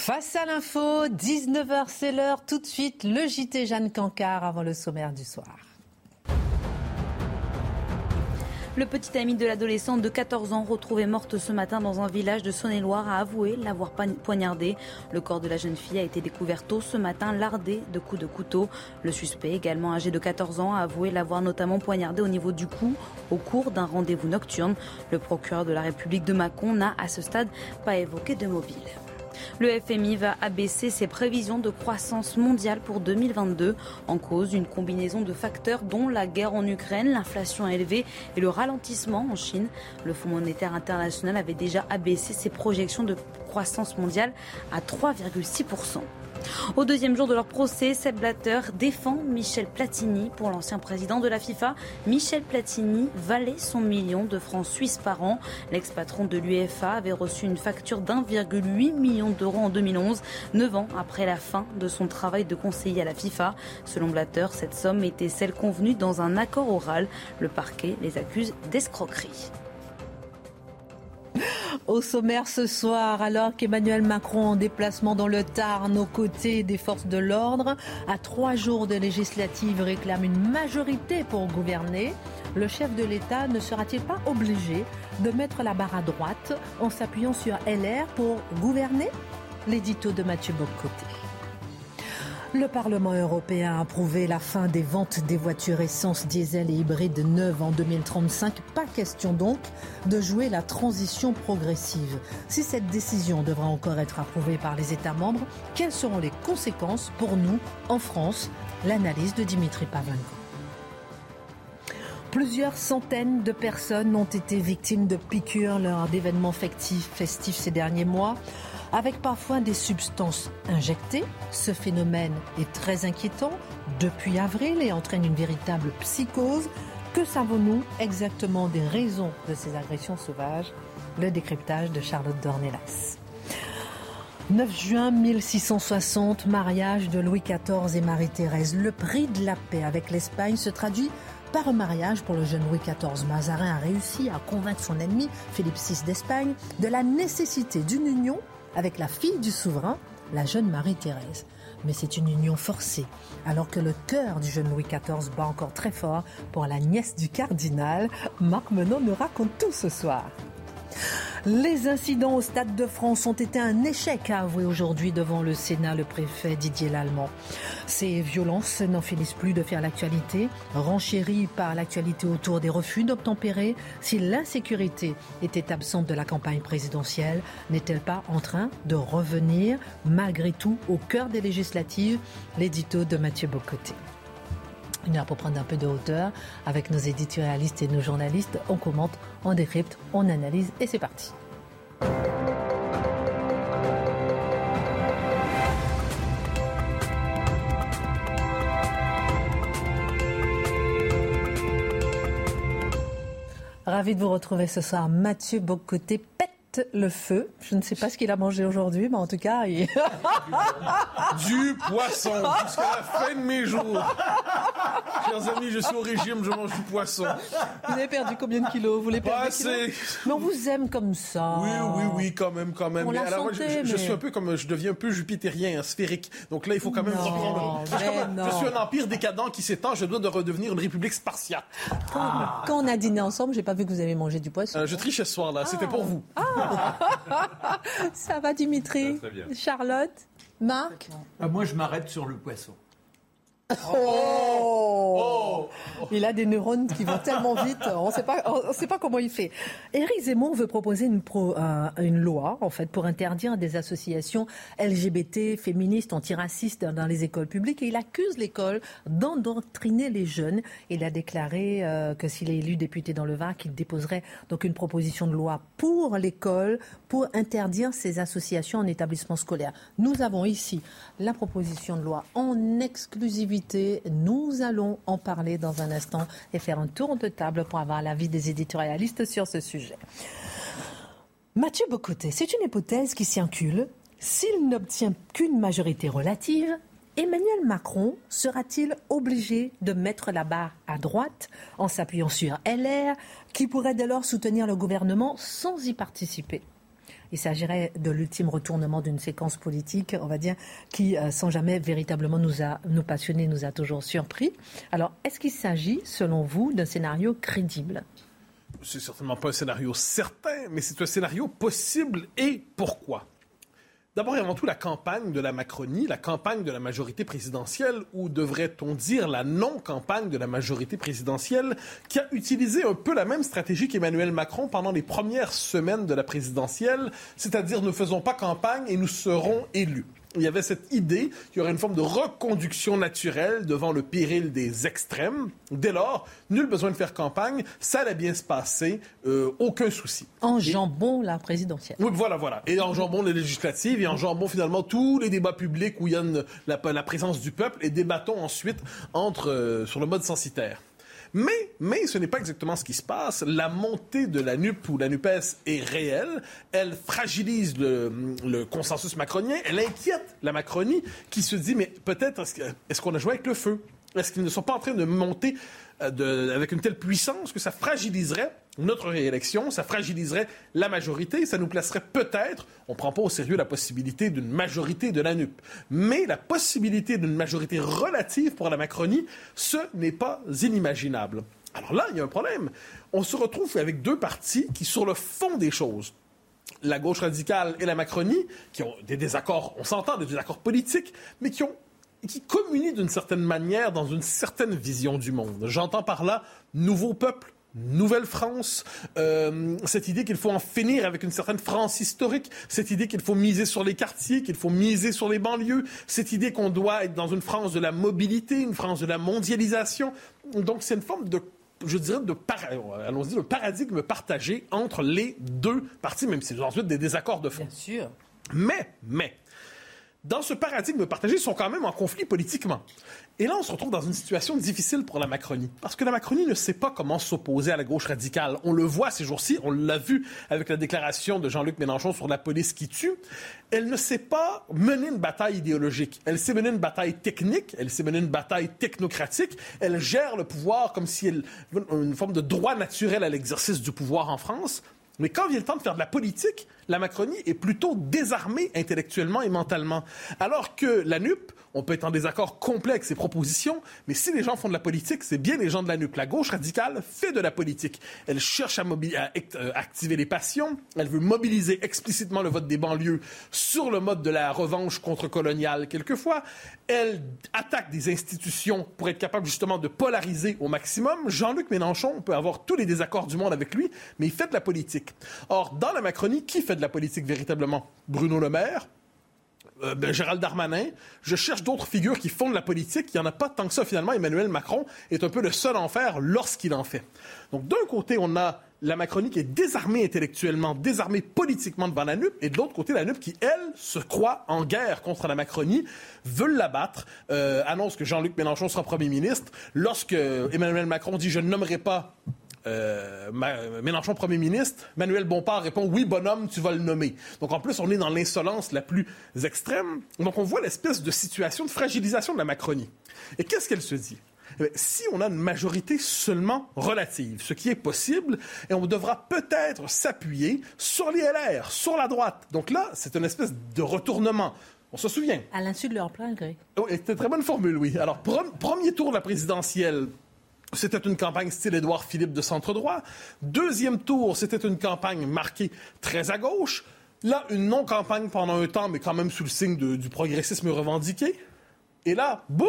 Face à l'info, 19h c'est l'heure. Tout de suite, le JT Jeanne Cancard avant le sommaire du soir. Le petit ami de l'adolescente de 14 ans, retrouvée morte ce matin dans un village de Saône-et-Loire, a avoué l'avoir poignardé. Le corps de la jeune fille a été découvert tôt ce matin, lardé de coups de couteau. Le suspect, également âgé de 14 ans, a avoué l'avoir notamment poignardé au niveau du cou au cours d'un rendez-vous nocturne. Le procureur de la République de Mâcon n'a à ce stade pas évoqué de mobile. Le FMI va abaisser ses prévisions de croissance mondiale pour 2022 en cause d'une combinaison de facteurs dont la guerre en Ukraine, l'inflation élevée et le ralentissement en Chine. Le Fonds monétaire international avait déjà abaissé ses projections de croissance mondiale à 3,6%. Au deuxième jour de leur procès, Seb Blatter défend Michel Platini. Pour l'ancien président de la FIFA, Michel Platini valait son million de francs suisses par an. L'ex-patron de l'UEFA avait reçu une facture d'1,8 million d'euros en 2011, neuf ans après la fin de son travail de conseiller à la FIFA. Selon Blatter, cette somme était celle convenue dans un accord oral. Le parquet les accuse d'escroquerie. Au sommaire ce soir, alors qu'Emmanuel Macron en déplacement dans le Tarn aux côtés des forces de l'ordre, à trois jours de législative réclame une majorité pour gouverner, le chef de l'État ne sera-t-il pas obligé de mettre la barre à droite en s'appuyant sur LR pour gouverner? L'édito de Mathieu Bocoté. Le Parlement européen a approuvé la fin des ventes des voitures essence, diesel et hybrides neuves en 2035. Pas question donc de jouer la transition progressive. Si cette décision devra encore être approuvée par les États membres, quelles seront les conséquences pour nous en France? L'analyse de Dimitri Pavlenko. Plusieurs centaines de personnes ont été victimes de piqûres lors d'événements festifs ces derniers mois avec parfois des substances injectées. Ce phénomène est très inquiétant depuis avril et entraîne une véritable psychose. Que savons-nous exactement des raisons de ces agressions sauvages? Le décryptage de Charlotte Dornelas. 9 juin 1660, mariage de Louis XIV et Marie-Thérèse. Le prix de la paix avec l'Espagne se traduit par un mariage pour le jeune Louis XIV. Mazarin a réussi à convaincre son ennemi, Philippe VI d'Espagne, de la nécessité d'une union avec la fille du souverain, la jeune Marie-Thérèse. Mais c'est une union forcée, alors que le cœur du jeune Louis XIV bat encore très fort pour la nièce du cardinal. Marc Menon nous raconte tout ce soir. Les incidents au Stade de France ont été un échec, a avoué aujourd'hui devant le Sénat le préfet Didier Lallemand. Ces violences n'en finissent plus de faire l'actualité, renchéries par l'actualité autour des refus d'obtempérer. Si l'insécurité était absente de la campagne présidentielle, n'est-elle pas en train de revenir malgré tout au cœur des législatives? L'édito de Mathieu Bocoté. Une heure pour prendre un peu de hauteur avec nos éditorialistes et nos journalistes. On commente, on décrypte, on analyse et c'est parti. Ravi de vous retrouver ce soir. Mathieu Bocoté pète le feu. Je ne sais pas ce qu'il a mangé aujourd'hui, mais en tout cas, il... du poisson jusqu'à la fin de mes jours. Chers amis, je suis au régime, je mange du poisson. Vous avez perdu combien de kilos Vous les Pas assez. Mais on vous aime comme ça. Oui, oui, oui, quand même, quand même. Alors, santé, je, je mais- suis un peu comme, je deviens un peu jupitérien, sphérique. Donc là, il faut quand même Non, reprendre. Je, suis mais je un empire décadent qui s'étend. Je dois de redevenir une république spartiate. Quand, quand on a dîné ensemble, j'ai pas vu que vous avez mangé du poisson. Euh, je trichais ce soir là. C'était pour vous. Ça va, Dimitri très bien. Charlotte Marc Ah, moi, je m'arrête sur le poisson. Oh. Il a des neurones qui vont tellement vite, on ne sait pas, comment il fait. Éric Zemmour veut proposer une, euh, loi, en fait, pour interdire des associations LGBT, féministes, antiracistes dans les écoles publiques, et il accuse l'école d'endoctriner les jeunes. Il a déclaré euh, que s'il est élu député dans le Var, qu'il déposerait donc une proposition de loi pour l'école pour interdire ces associations en établissement scolaire. Nous avons ici la proposition de loi en exclusivité. Nous allons en parler dans un instant et faire un tour de table pour avoir l'avis des éditorialistes sur ce sujet. Mathieu Bocoté, c'est une hypothèse qui circule. S'il n'obtient qu'une majorité relative, Emmanuel Macron sera-t-il obligé de mettre la barre à droite en s'appuyant sur LR, qui pourrait dès lors soutenir le gouvernement sans y participer? Il s'agirait de l'ultime retournement d'une séquence politique, on va dire, qui, euh, sans jamais véritablement nous, a, nous passionner, nous a toujours surpris. Alors, est-ce qu'il s'agit, selon vous, d'un scénario crédible? C'est certainement pas un scénario certain, mais c'est un scénario possible. Et pourquoi? D'abord et avant tout, la campagne de la Macronie, la campagne de la majorité présidentielle, ou devrait-on dire la non-campagne de la majorité présidentielle, qui a utilisé un peu la même stratégie qu'Emmanuel Macron pendant les premières semaines de la présidentielle, c'est-à-dire ne faisons pas campagne et nous serons élus il y avait cette idée qu'il y aurait une forme de reconduction naturelle devant le péril des extrêmes. Dès lors, nul besoin de faire campagne, ça allait bien se passer, euh, aucun souci. En jambon la présidentielle. Oui, voilà, voilà. Et en jambon les législatives, et en jambon finalement tous les débats publics où il y a la, présence du peuple, et débattons ensuite entre, euh, sur le mode censitaire. Mais, ce n'est pas exactement ce qui se passe. La montée de la NUP ou la NUPES est réelle. Elle fragilise le, consensus macronien. Elle inquiète la Macronie qui se dit, mais peut-être est-ce qu'on a joué avec le feu? Est-ce qu'ils ne sont pas en train de monter euh, avec une telle puissance que ça fragiliserait notre réélection, ça fragiliserait la majorité, ça nous placerait peut-être, on ne prend pas au sérieux la possibilité d'une majorité de la NUP, mais la possibilité d'une majorité relative pour la Macronie, ce n'est pas inimaginable. Alors là, il y a un problème. On se retrouve avec deux partis qui, sur le fond des choses, la gauche radicale et la Macronie, qui ont des désaccords, on s'entend, des désaccords politiques, mais qui ont qui communient d'une certaine manière dans une certaine vision du monde. J'entends par là nouveau peuple, Nouvelle-France, euh, cette idée qu'il faut en finir avec une certaine France historique, cette idée qu'il faut miser sur les quartiers, qu'il faut miser sur les banlieues, cette idée qu'on doit être dans une France de la mobilité, une France de la mondialisation. Donc c'est une forme de je dirais, de, allons-y, de paradigme partagé entre les deux partis, même si ensuite des désaccords de fond. Bien sûr. Mais, mais, dans ce paradigme partagé, ils sont quand même en conflit politiquement. Et là, on se retrouve dans une situation difficile pour la Macronie, parce que la Macronie ne sait pas comment s'opposer à la gauche radicale. On le voit ces jours-ci, on l'a vu avec la déclaration de Jean-Luc Mélenchon sur la police qui tue. Elle ne sait pas mener une bataille idéologique. Elle sait mener une bataille technique, elle sait mener une bataille technocratique. Elle gère le pouvoir comme si elle une forme de droit naturel à l'exercice du pouvoir en France. Mais quand vient le temps de faire de la politique, la Macronie est plutôt désarmée intellectuellement et mentalement. Alors que la NUP, on peut être en désaccord complet avec ses propositions, mais si les gens font de la politique, c'est bien les gens de la NUP. La gauche radicale fait de la politique. Elle cherche à, euh, activer les passions, elle veut mobiliser explicitement le vote des banlieues sur le mode de la revanche contre-coloniale quelquefois. Elle attaque des institutions pour être capable justement de polariser au maximum. Jean-Luc Mélenchon, on peut avoir tous les désaccords du monde avec lui, mais il fait de la politique. Or, dans la Macronie, qui fait de la politique véritablement? Bruno Le Maire, euh, ben, Gérald Darmanin. Je cherche d'autres figures qui font de la politique. Il n'y en a pas tant que ça, finalement. Emmanuel Macron est un peu le seul à en faire lorsqu'il en fait. Donc, d'un côté, on a la Macronie qui est désarmée intellectuellement, désarmée politiquement devant la NUP, et de l'autre côté, la NUP qui, elle, se croit en guerre contre la Macronie, veut l'abattre, euh, annonce que Jean-Luc Mélenchon sera Premier ministre. Lorsque Emmanuel Macron dit « je ne nommerai pas euh, Mélenchon Premier ministre, Manuel Bompard répond oui bonhomme, tu vas le nommer. Donc en plus on est dans l'insolence la plus extrême. Donc on voit l'espèce de situation de fragilisation de la Macronie. Et qu'est-ce qu'elle se dit? Eh si on a une majorité seulement relative, ce qui est possible, et on devra peut-être s'appuyer sur les LR, sur la droite. Donc là, c'est une espèce de retournement. On se souvient. À l'insu de leur plein gré. Oh, c'était une très bonne formule, oui. Alors, premier tour de la présidentielle, c'était une campagne style Édouard Philippe de centre-droit. Deuxième tour, c'était une campagne marquée très à gauche. Là, une non-campagne pendant un temps, mais quand même sous le signe du progressisme revendiqué. Et là, boum,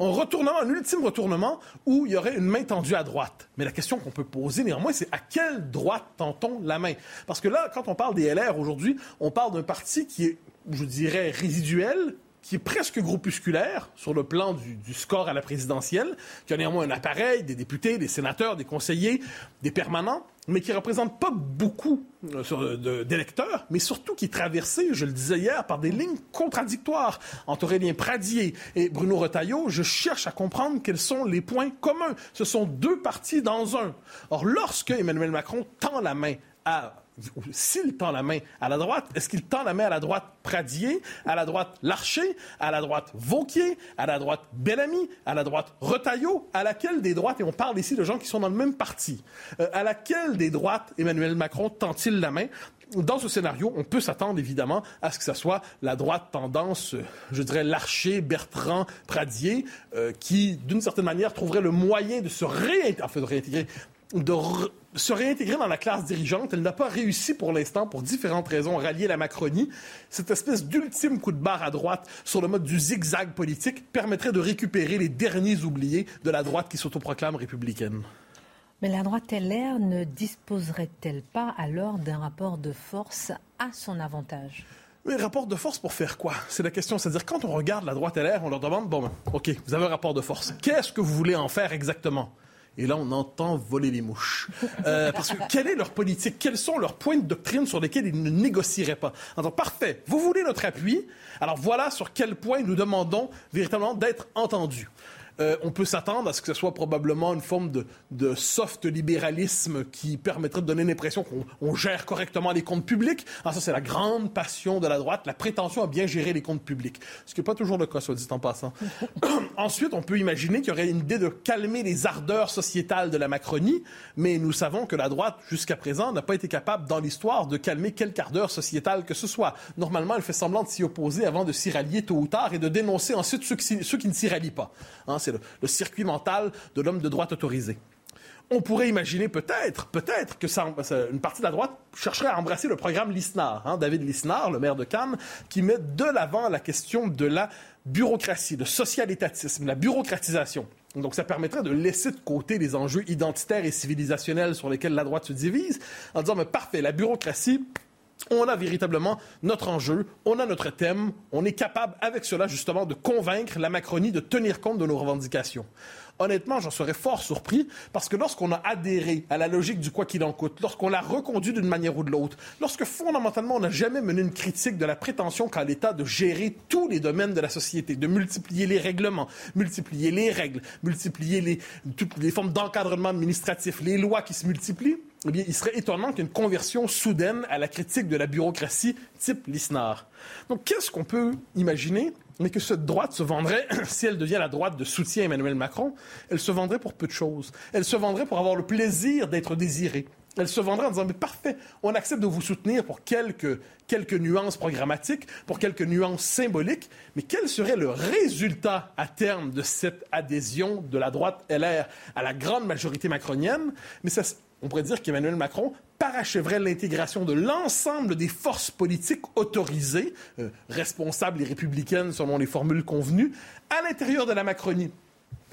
un retournement, un ultime retournement où il y aurait une main tendue à droite. Mais la question qu'on peut poser néanmoins, c'est à quelle droite tend-on la main? Parce que là, quand on parle des LR aujourd'hui, on parle d'un parti qui est, je dirais, résiduel, qui est presque groupusculaire sur le plan du, score à la présidentielle, qui a néanmoins un appareil, des députés, des sénateurs, des conseillers, des permanents, mais qui ne représente pas beaucoup euh, d'électeurs, mais surtout qui est traversé, je le disais hier, par des lignes contradictoires entre Aurélien Pradier et Bruno Retailleau. Je cherche à comprendre quels sont les points communs. Ce sont deux partis dans un. Or, lorsque Emmanuel Macron tend la main à s'il tend la main à la droite, est-ce qu'il tend la main à la droite Pradier, à la droite Larcher, à la droite Vauquier, à la droite Bellamy, à la droite Retailleau, à laquelle des droites, et on parle ici de gens qui sont dans le même parti, euh, à laquelle des droites Emmanuel Macron tend-il la main? Dans ce scénario, on peut s'attendre évidemment à ce que ce soit la droite tendance, euh, je dirais, Larcher, Bertrand, Pradier, euh, qui, d'une certaine manière, trouverait le moyen de se réintégrer, réintégrer, de se réintégrer dans la classe dirigeante. Elle n'a pas réussi pour l'instant, pour différentes raisons, à rallier la Macronie. Cette espèce d'ultime coup de barre à droite sur le mode du zigzag politique permettrait de récupérer les derniers oubliés de la droite qui s'autoproclame républicaine. Mais la droite LR ne disposerait-elle pas alors d'un rapport de force à son avantage? Oui, rapport de force pour faire quoi? C'est la question. C'est-à-dire, quand on regarde la droite LR, on leur demande, bon, OK, vous avez un rapport de force. Qu'est-ce que vous voulez en faire exactement? Et là, on entend voler les mouches. Euh, parce que quelle est leur politique? Quels sont leurs points de doctrine sur lesquels ils ne négocieraient pas? Parfait. Vous voulez notre appui? Alors, voilà sur quel point nous demandons véritablement d'être entendus. Euh, on peut s'attendre à ce que ce soit probablement une forme de, soft libéralisme qui permettrait de donner l'impression qu'on gère correctement les comptes publics. Alors ça, c'est la grande passion de la droite, la prétention à bien gérer les comptes publics. Ce qui n'est pas toujours le cas, soit dit en passant. Ensuite, on peut imaginer qu'il y aurait une idée de calmer les ardeurs sociétales de la Macronie, mais nous savons que la droite, jusqu'à présent, n'a pas été capable, dans l'histoire, de calmer quelque ardeur sociétale que ce soit. Normalement, elle fait semblant de s'y opposer avant de s'y rallier tôt ou tard et de dénoncer ensuite ceux qui, ne s'y rallient pas. Hein, le, circuit mental de l'homme de droite autorisé. On pourrait imaginer peut-être, peut-être que ça, une partie de la droite chercherait à embrasser le programme Lisnard, hein, David Lisnard, le maire de Cannes, qui met de l'avant la question de la bureaucratie, de social-étatisme, la bureaucratisation. Donc, ça permettrait de laisser de côté les enjeux identitaires et civilisationnels sur lesquels la droite se divise, en disant, mais parfait, la bureaucratie, on a véritablement notre enjeu, on a notre thème, on est capable avec cela justement de convaincre la Macronie de tenir compte de nos revendications. Honnêtement, j'en serais fort surpris parce que lorsqu'on a adhéré à la logique du quoi qu'il en coûte, lorsqu'on l'a reconduit d'une manière ou de l'autre, lorsque fondamentalement on n'a jamais mené une critique de la prétention qu'a l'État de gérer tous les domaines de la société, de multiplier les règlements, multiplier les règles, multiplier les, toutes les formes d'encadrement administratif, les lois qui se multiplient, eh bien, il serait étonnant qu'une conversion soudaine à la critique de la bureaucratie type Lisnard. Donc, qu'est-ce qu'on peut imaginer mais que cette droite se vendrait, si elle devient la droite de soutien à Emmanuel Macron, elle se vendrait pour peu de choses. Elle se vendrait pour avoir le plaisir d'être désirée. Elle se vendrait en disant, mais parfait, on accepte de vous soutenir pour quelques, quelques nuances programmatiques, pour quelques nuances symboliques, mais quel serait le résultat à terme de cette adhésion de la droite LR à la grande majorité macronienne? Mais ça, on pourrait dire qu'Emmanuel Macron parachèverait l'intégration de l'ensemble des forces politiques autorisées, euh, responsables et républicaines selon les formules convenues, à l'intérieur de la Macronie.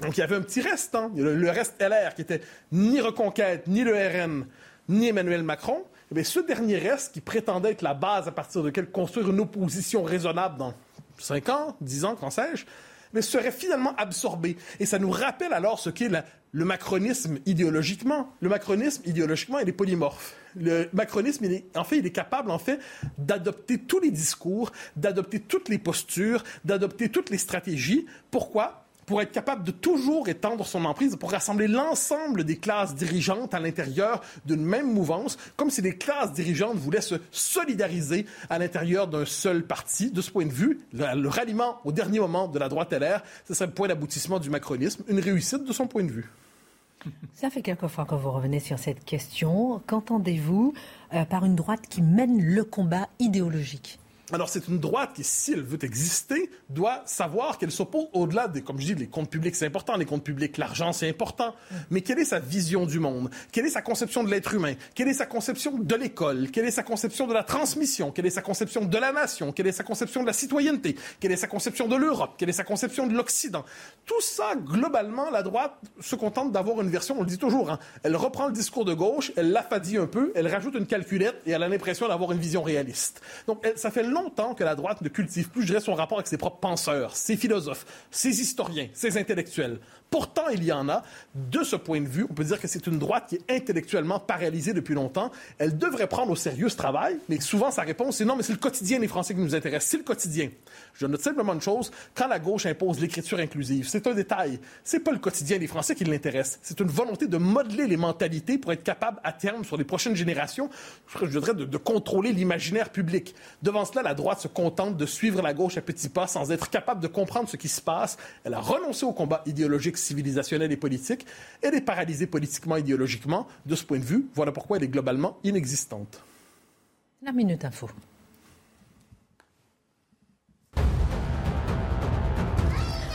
Donc il y avait un petit reste, hein, le, reste LR qui était ni Reconquête, ni le RN, ni Emmanuel Macron. Eh ce dernier reste qui prétendait être la base à partir de laquelle construire une opposition raisonnable dans 5 ans, 10 ans, qu'en sais-je, mais serait finalement absorbé. Et ça nous rappelle alors ce qu'est le macronisme idéologiquement. Le macronisme, idéologiquement, il est polymorphe. Le macronisme, en fait, il est capable, en fait, d'adopter tous les discours, d'adopter toutes les postures, d'adopter toutes les stratégies. Pourquoi? Pour être capable de toujours étendre son emprise, pour rassembler l'ensemble des classes dirigeantes à l'intérieur d'une même mouvance, comme si les classes dirigeantes voulaient se solidariser à l'intérieur d'un seul parti. De ce point de vue, le, ralliement au dernier moment de la droite LR, ce serait le point d'aboutissement du macronisme, une réussite de son point de vue. Ça fait quelques fois que vous revenez sur cette question. Qu'entendez-vous euh, par une droite qui mène le combat idéologique? Alors, c'est une droite qui, si elle veut exister, doit savoir qu'elle s'oppose au-delà des, comme je dis, les comptes publics, c'est important, les comptes publics, l'argent, c'est important. Mais quelle est sa vision du monde? Quelle est sa conception de l'être humain? Quelle est sa conception de l'école? Quelle est sa conception de la transmission? Quelle est sa conception de la nation? Quelle est sa conception de la citoyenneté? Quelle est sa conception de l'Europe? Quelle est sa conception de l'Occident? Tout ça, globalement, la droite se contente d'avoir une version, on le dit toujours, hein, elle reprend le discours de gauche, elle l'affadit un peu, elle rajoute une calculette et elle a l'impression d'avoir une vision réaliste. Donc, ça fait longtemps que la droite ne cultive plus, je dirais, son rapport avec ses propres penseurs, ses philosophes, ses historiens, ses intellectuels. Pourtant, il y en a. De ce point de vue, on peut dire que c'est une droite qui est intellectuellement paralysée depuis longtemps. Elle devrait prendre au sérieux ce travail, mais souvent sa réponse c'est non, mais c'est le quotidien des Français qui nous intéresse. C'est le quotidien. Je note simplement une chose, quand la gauche impose l'écriture inclusive, c'est un détail. C'est pas le quotidien des Français qui l'intéresse. C'est une volonté de modeler les mentalités pour être capable, à terme, sur les prochaines générations, je dirais, de, de contrôler l'imaginaire public. Devant cela, la droite se contente de suivre la gauche à petits pas sans être capable de comprendre ce qui se passe. Elle a renoncé au combat idéologique civilisationnelle et politique. Elle est paralysée politiquement, idéologiquement. De ce point de vue, voilà pourquoi elle est globalement inexistante. La Minute Info.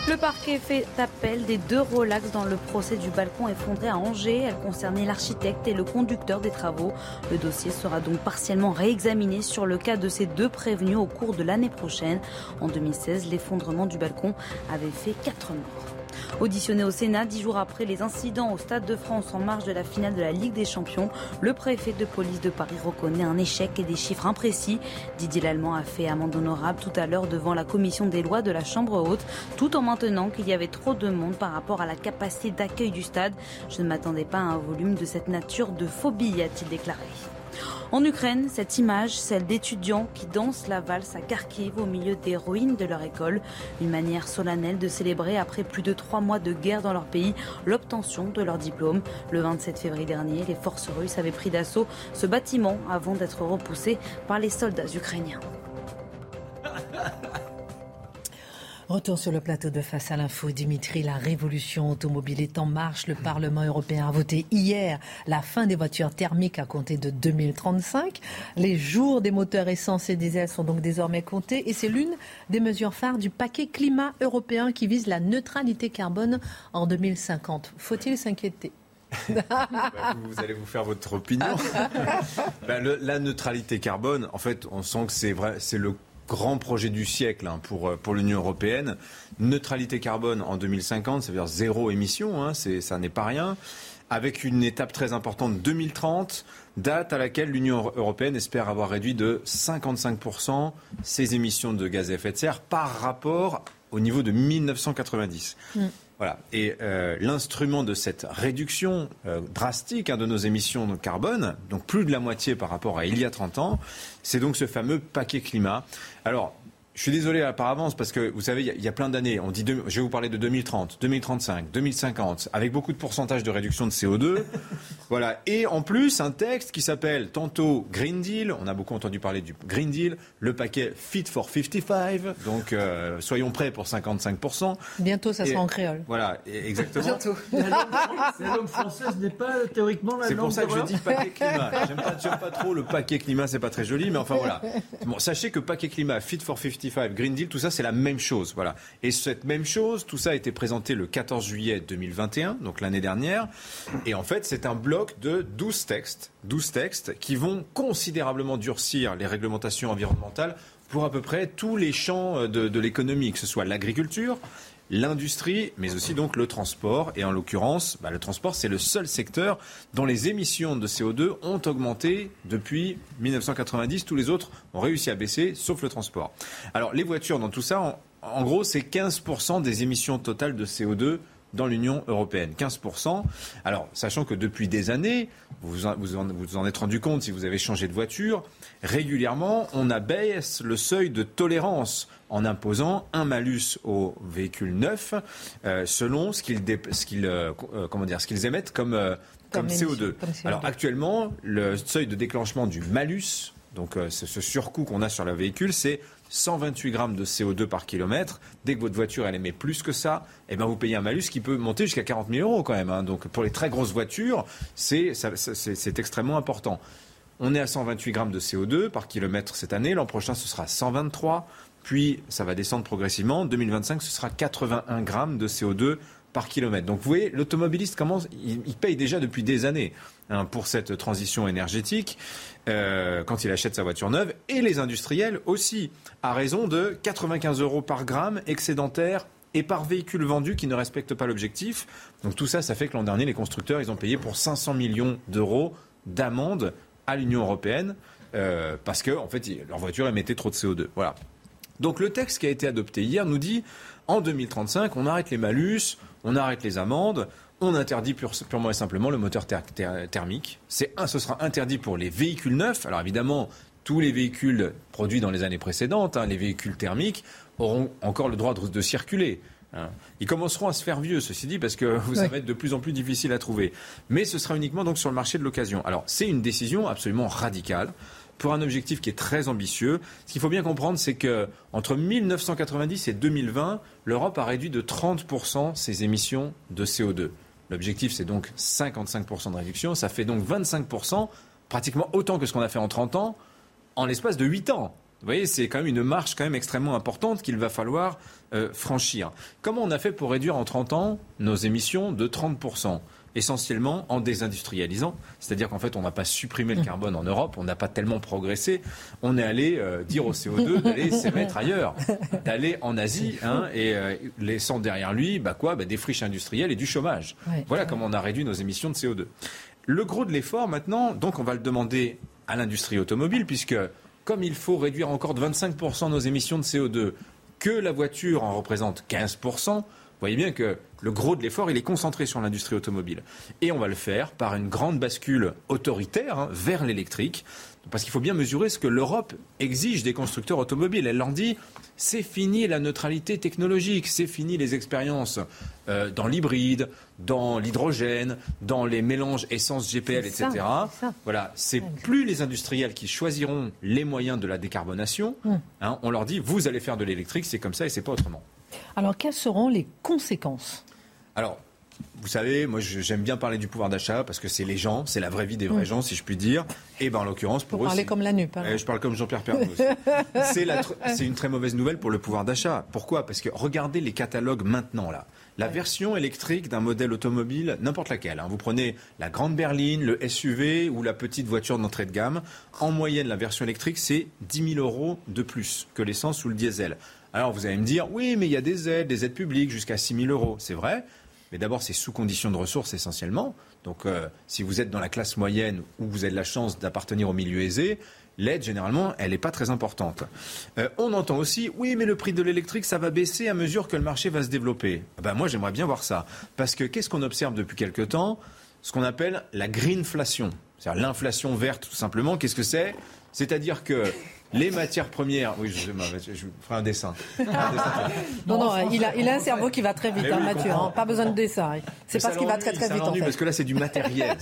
Le parquet fait appel des deux Rolex dans le procès du balcon effondré à Angers. Elle concernait l'architecte et le conducteur des travaux. Le dossier sera donc partiellement réexaminé sur le cas de ces deux prévenus au cours de l'année prochaine. En 2016, l'effondrement du balcon avait fait quatre morts. Auditionné au Sénat dix jours après les incidents au Stade de France en marge de la finale de la Ligue des Champions, le préfet de police de Paris reconnaît un échec et des chiffres imprécis. Didier Lallemand a fait amende honorable tout à l'heure devant la commission des lois de la Chambre haute, tout en maintenant qu'il y avait trop de monde par rapport à la capacité d'accueil du stade. Je ne m'attendais pas à un volume de cette nature de phobie, a-t-il déclaré. En Ukraine, cette image, celle d'étudiants qui dansent la valse à Kharkiv au milieu des ruines de leur école, une manière solennelle de célébrer après plus de trois mois de guerre dans leur pays l'obtention de leur diplôme. Le 27 février dernier, les forces russes avaient pris d'assaut ce bâtiment avant d'être repoussés par les soldats ukrainiens. Retour sur le plateau de Face à l'info. Dimitri, la révolution automobile est en marche. Le Parlement européen a voté hier la fin des voitures thermiques à compter de 2035. Les jours des moteurs essence et diesel sont donc désormais comptés et c'est l'une des mesures phares du paquet climat européen qui vise la neutralité carbone en 2050. Faut-il s'inquiéter? Bah, vous allez vous faire votre opinion. Bah, la neutralité carbone, en fait, on sent que c'est vrai, c'est le grand projet du siècle hein, pour, euh, pour l'Union européenne. Neutralité carbone en 2050, ça veut dire zéro émission, hein, ça n'est pas rien. Avec une étape très importante, 2030, date à laquelle l'Union européenne espère avoir réduit de 55% ses émissions de gaz à effet de serre par rapport au niveau de 1990. Voilà. Et euh, l'instrument de cette réduction euh, drastique hein, de nos émissions de carbone, donc plus de la moitié par rapport à il y a 30 ans, c'est donc ce fameux paquet climat. Alors, je suis désolé par avance parce que vous savez, il y, a plein d'années. On dit, je vais vous parler de 2030, 2035, 2050, avec beaucoup de pourcentage de réduction de CO2. voilà. Et en plus, un texte qui s'appelle tantôt Green Deal. On a beaucoup entendu parler du Green Deal, le paquet Fit for 55. Donc, euh, soyons prêts pour 55%. Bientôt, ça sera en créole. Voilà, exactement. Bientôt. La langue française n'est pas théoriquement la langue. C'est pour ça que je dis paquet climat. J'aime pas, pas, trop le paquet climat, c'est pas très joli, mais enfin voilà. Bon, sachez que paquet climat Fit for 55 Green Deal, tout ça, c'est la même chose. Voilà. Et cette même chose, tout ça a été présenté le 14 juillet 2021, donc l'année dernière. Et en fait, c'est un bloc de 12 textes, 12 textes qui vont considérablement durcir les réglementations environnementales pour à peu près tous les champs de, de l'économie, que ce soit l'agriculture, l'industrie, mais aussi donc le transport. Et en l'occurrence, bah, le transport, c'est le seul secteur dont les émissions de CO2 ont augmenté depuis 1990. Tous les autres ont réussi à baisser, sauf le transport. Alors les voitures, dans tout ça, en, gros, c'est 15% des émissions totales de CO2 dans l'Union européenne. 15%. Alors, sachant que depuis des années, vous vous en êtes rendu compte si vous avez changé de voiture, régulièrement, on abaisse le seuil de tolérance en imposant un malus aux véhicules neufs euh, selon ce qu'ils euh, euh, comment dire ce qu'ils émettent comme, comme, CO2. Alors actuellement, le seuil de déclenchement du malus, donc ce surcoût qu'on a sur le véhicule, c'est 128 grammes de CO2 par kilomètre. Dès que votre voiture elle émet plus que ça, eh ben vous payez un malus qui peut monter jusqu'à 40 000 euros quand même. Hein. Donc pour les très grosses voitures, c'est extrêmement important. On est à 128 grammes de CO2 par kilomètre cette année. L'an prochain, ce sera 123. Puis, ça va descendre progressivement. En 2025, ce sera 81 grammes de CO2 par kilomètre. Donc, vous voyez, l'automobiliste commence, il, paye déjà depuis des années hein, pour cette transition énergétique euh, quand il achète sa voiture neuve. Et les industriels aussi, à raison de 95 euros par gramme excédentaire et par véhicule vendu qui ne respecte pas l'objectif. Donc tout ça, ça fait que l'an dernier, les constructeurs, ils ont payé pour 500 millions d'euros d'amende à l'Union européenne euh, parce que en fait, leur voiture émettait trop de CO2. Voilà. Donc le texte qui a été adopté hier nous dit en 2035, on arrête les malus, on arrête les amendes, on interdit purement et simplement le moteur thermique. C'est un, ce sera interdit pour les véhicules neufs. Alors évidemment, tous les véhicules produits dans les années précédentes, hein, les véhicules thermiques, auront encore le droit de, circuler. Hein. Ils commenceront à se faire vieux, ceci dit, parce que vous ça va être de plus en plus difficile à trouver. Mais ce sera uniquement donc sur le marché de l'occasion. Alors, c'est une décision absolument radicale pour un objectif qui est très ambitieux. Ce qu'il faut bien comprendre, c'est que entre 1990 et 2020, l'Europe a réduit de 30% ses émissions de CO2. L'objectif, c'est donc 55% de réduction. Ça fait donc 25%, pratiquement autant que ce qu'on a fait en 30 ans, en l'espace de 8 ans. Vous voyez, c'est quand même une marche quand même extrêmement importante qu'il va falloir euh, franchir. Comment on a fait pour réduire en 30 ans nos émissions de 30% essentiellement en désindustrialisant. C'est-à-dire qu'en fait, on n'a pas supprimé le mmh. carbone en Europe, on n'a pas tellement progressé. On est allé euh, dire au CO2 d'aller s'émettre ailleurs, d'aller en Asie, hein, et euh, laissant derrière lui bah quoi, bah des friches industrielles et du chômage. voilà comment on a réduit nos émissions de CO2. Le gros de l'effort maintenant, donc on va le demander à l'industrie automobile, puisque comme il faut réduire encore de 25% nos émissions de CO2, que la voiture en représente 15%, voyez bien que le gros de l'effort, il est concentré sur l'industrie automobile. Et on va le faire par une grande bascule autoritaire hein, vers l'électrique. Parce qu'il faut bien mesurer ce que l'Europe exige des constructeurs automobiles. Elle leur dit c'est fini la neutralité technologique, c'est fini les expériences euh, dans l'hybride, dans l'hydrogène, dans les mélanges essence GPL, etc. voilà, c'est plus les industriels qui choisiront les moyens de la décarbonation. Hum. Hein. on leur dit vous allez faire de l'électrique, c'est comme ça et c'est pas autrement. Alors, quelles seront les conséquences Alors, vous savez, moi j'aime bien parler du pouvoir d'achat parce que c'est les gens, c'est la vraie vie des vrais gens, si je puis dire. Et ben en l'occurrence, pour Vous parlez comme la nupe. je parle comme Jean-Pierre Pernaut c'est une très mauvaise nouvelle pour le pouvoir d'achat. Pourquoi? Parce que regardez les catalogues maintenant là. La version électrique d'un modèle automobile, n'importe laquelle. Hein. Vous prenez la grande berline, le SUV ou la petite voiture d'entrée de gamme. En moyenne, la version électrique, c'est 10 000 euros de plus que l'essence ou le diesel. Alors vous allez me dire, oui, mais il y a des aides, des aides publiques jusqu'à 6 000 euros. C'est vrai, mais d'abord c'est sous condition de ressources essentiellement. Donc euh, si vous êtes dans la classe moyenne ou vous avez la chance d'appartenir au milieu aisé, l'aide généralement elle n'est pas très importante. Euh, on entend aussi, oui, mais le prix de l'électrique ça va baisser à mesure que le marché va se développer. Ben, moi j'aimerais bien voir ça. Parce que qu'est-ce qu'on observe depuis quelque temps? Ce qu'on appelle la greenflation. C'est-à-dire l'inflation verte tout simplement. Qu'est-ce que c'est? C'est-à-dire que les matières premières. Oui, je, je, ferai un dessin. non, non, il a, il a un cerveau qui va très vite, hein, Mathieu. Hein. pas besoin de dessin. C'est parce qu'il va très très vite. En fait. Parce que là, c'est du matériel.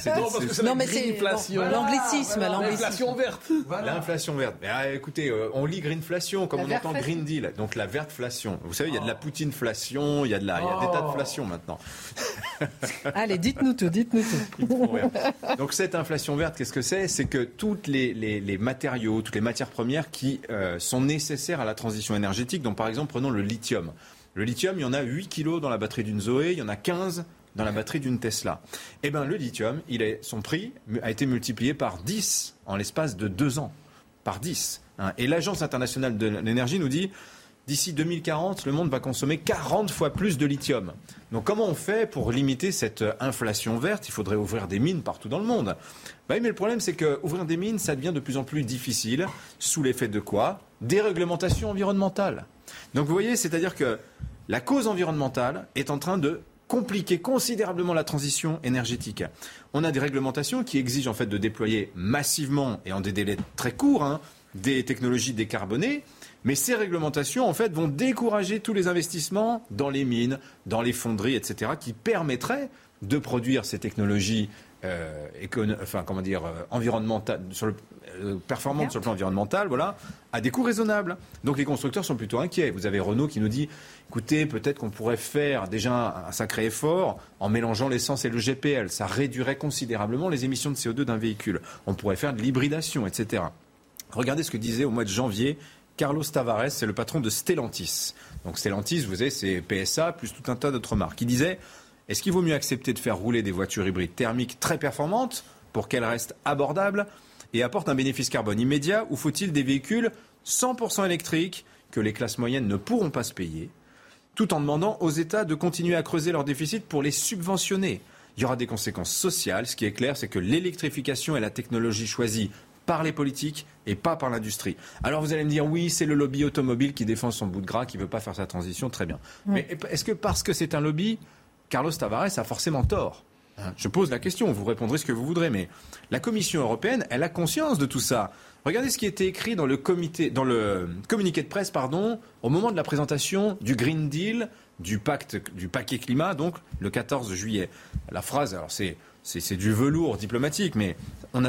non, mais c'est l'anglicisme. L'inflation verte. L'inflation verte. Ah, écoutez, euh, on lit greenflation comme on entend Green Deal. Donc la verteflation. Vous savez, il y a de la poutineflation, il y a de la, il y a des tas de oh. flation maintenant. Allez, dites-nous tout, dites-nous tout. Donc cette inflation verte, qu'est-ce que c'est? C'est que toutes les, les, les matériaux, toutes les matières premières qui euh, sont nécessaires à la transition énergétique. Donc par exemple, prenons le lithium. Le lithium, il y en a 8 kilos dans la batterie d'une Zoé, il y en a 15 dans la batterie d'une Tesla. Eh bien, le lithium, il est, son prix a été multiplié par 10 en l'espace de deux ans. Par 10. Hein. Et l'Agence internationale de l'énergie nous dit d'ici 2040, le monde va consommer 40 fois plus de lithium. Donc comment on fait pour limiter cette inflation verte? Il faudrait ouvrir des mines partout dans le monde. Bah mais le problème, c'est qu'ouvrir des mines, ça devient de plus en plus difficile. Sous l'effet de quoi? Des réglementations environnementales. Donc vous voyez, c'est-à-dire que la cause environnementale est en train de compliquer considérablement la transition énergétique. On a des réglementations qui exigent en fait de déployer massivement et en des délais très courts hein, des technologies décarbonées mais ces réglementations, en fait, vont décourager tous les investissements dans les mines, dans les fonderies, etc., qui permettraient de produire ces technologies euh, comment euh, environnementale, sur le, euh, performante sur le plan environnemental, voilà, à des coûts raisonnables. Donc les constructeurs sont plutôt inquiets. Vous avez Renault qui nous dit, écoutez, peut-être qu'on pourrait faire déjà un sacré effort en mélangeant l'essence et le GPL. Ça réduirait considérablement les émissions de CO2 d'un véhicule. On pourrait faire de l'hybridation, etc. Regardez ce que disait au mois de janvier Carlos Tavares, c'est le patron de Stellantis. Donc Stellantis, vous savez, c'est PSA plus tout un tas d'autres marques. Il disait est-ce qu'il vaut mieux accepter de faire rouler des voitures hybrides thermiques très performantes pour qu'elles restent abordables et apportent un bénéfice carbone immédiat ou faut-il des véhicules 100% électriques que les classes moyennes ne pourront pas se payer tout en demandant aux États de continuer à creuser leurs déficits pour les subventionner? Il y aura des conséquences sociales. Ce qui est clair, c'est que l'électrification est la technologie choisie par les politiques et pas par l'industrie. Alors vous allez me dire, oui, c'est le lobby automobile qui défend son bout de gras, qui ne veut pas faire sa transition, très bien. Mais est-ce que parce que c'est un lobby, Carlos Tavares a forcément tort. Hein, je pose la question, vous répondrez ce que vous voudrez, mais la Commission européenne, elle a conscience de tout ça. Regardez ce qui était écrit dans le, comité, dans le communiqué de presse pardon, au moment de la présentation du Green Deal, du, pacte, du paquet climat, donc le 14 juillet. La phrase, alors c'est, c'est, du velours diplomatique, mais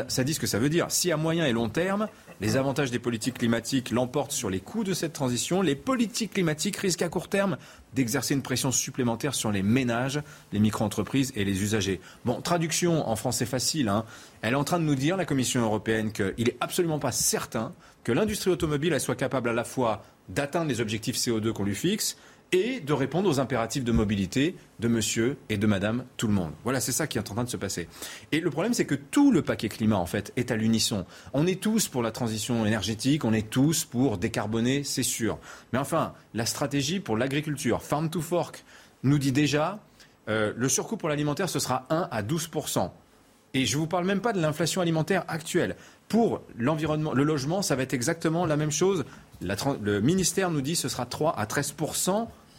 ça dit ce que ça veut dire. Si à moyen et long terme, les avantages des politiques climatiques l'emportent sur les coûts de cette transition. Les politiques climatiques risquent à court terme d'exercer une pression supplémentaire sur les ménages, les micro-entreprises et les usagers. Bon, traduction en français facile. Hein. Elle est en train de nous dire, la Commission européenne, qu'il n'est absolument pas certain que l'industrie automobile soit capable à la fois d'atteindre les objectifs CO2 qu'on lui fixe, et de répondre aux impératifs de mobilité de monsieur et de madame tout le monde. Voilà, c'est ça qui est en train de se passer. Et le problème, c'est que tout le paquet climat, en fait, est à l'unisson. On est tous pour la transition énergétique, on est tous pour décarboner, c'est sûr. Mais enfin, la stratégie pour l'agriculture, Farm to Fork, nous dit déjà, euh, le surcoût pour l'alimentaire, ce sera 1 à 12 et je ne vous parle même pas de l'inflation alimentaire actuelle. Pour l'environnement, le logement, ça va être exactement la même chose. le ministère nous dit que ce sera 3 à 13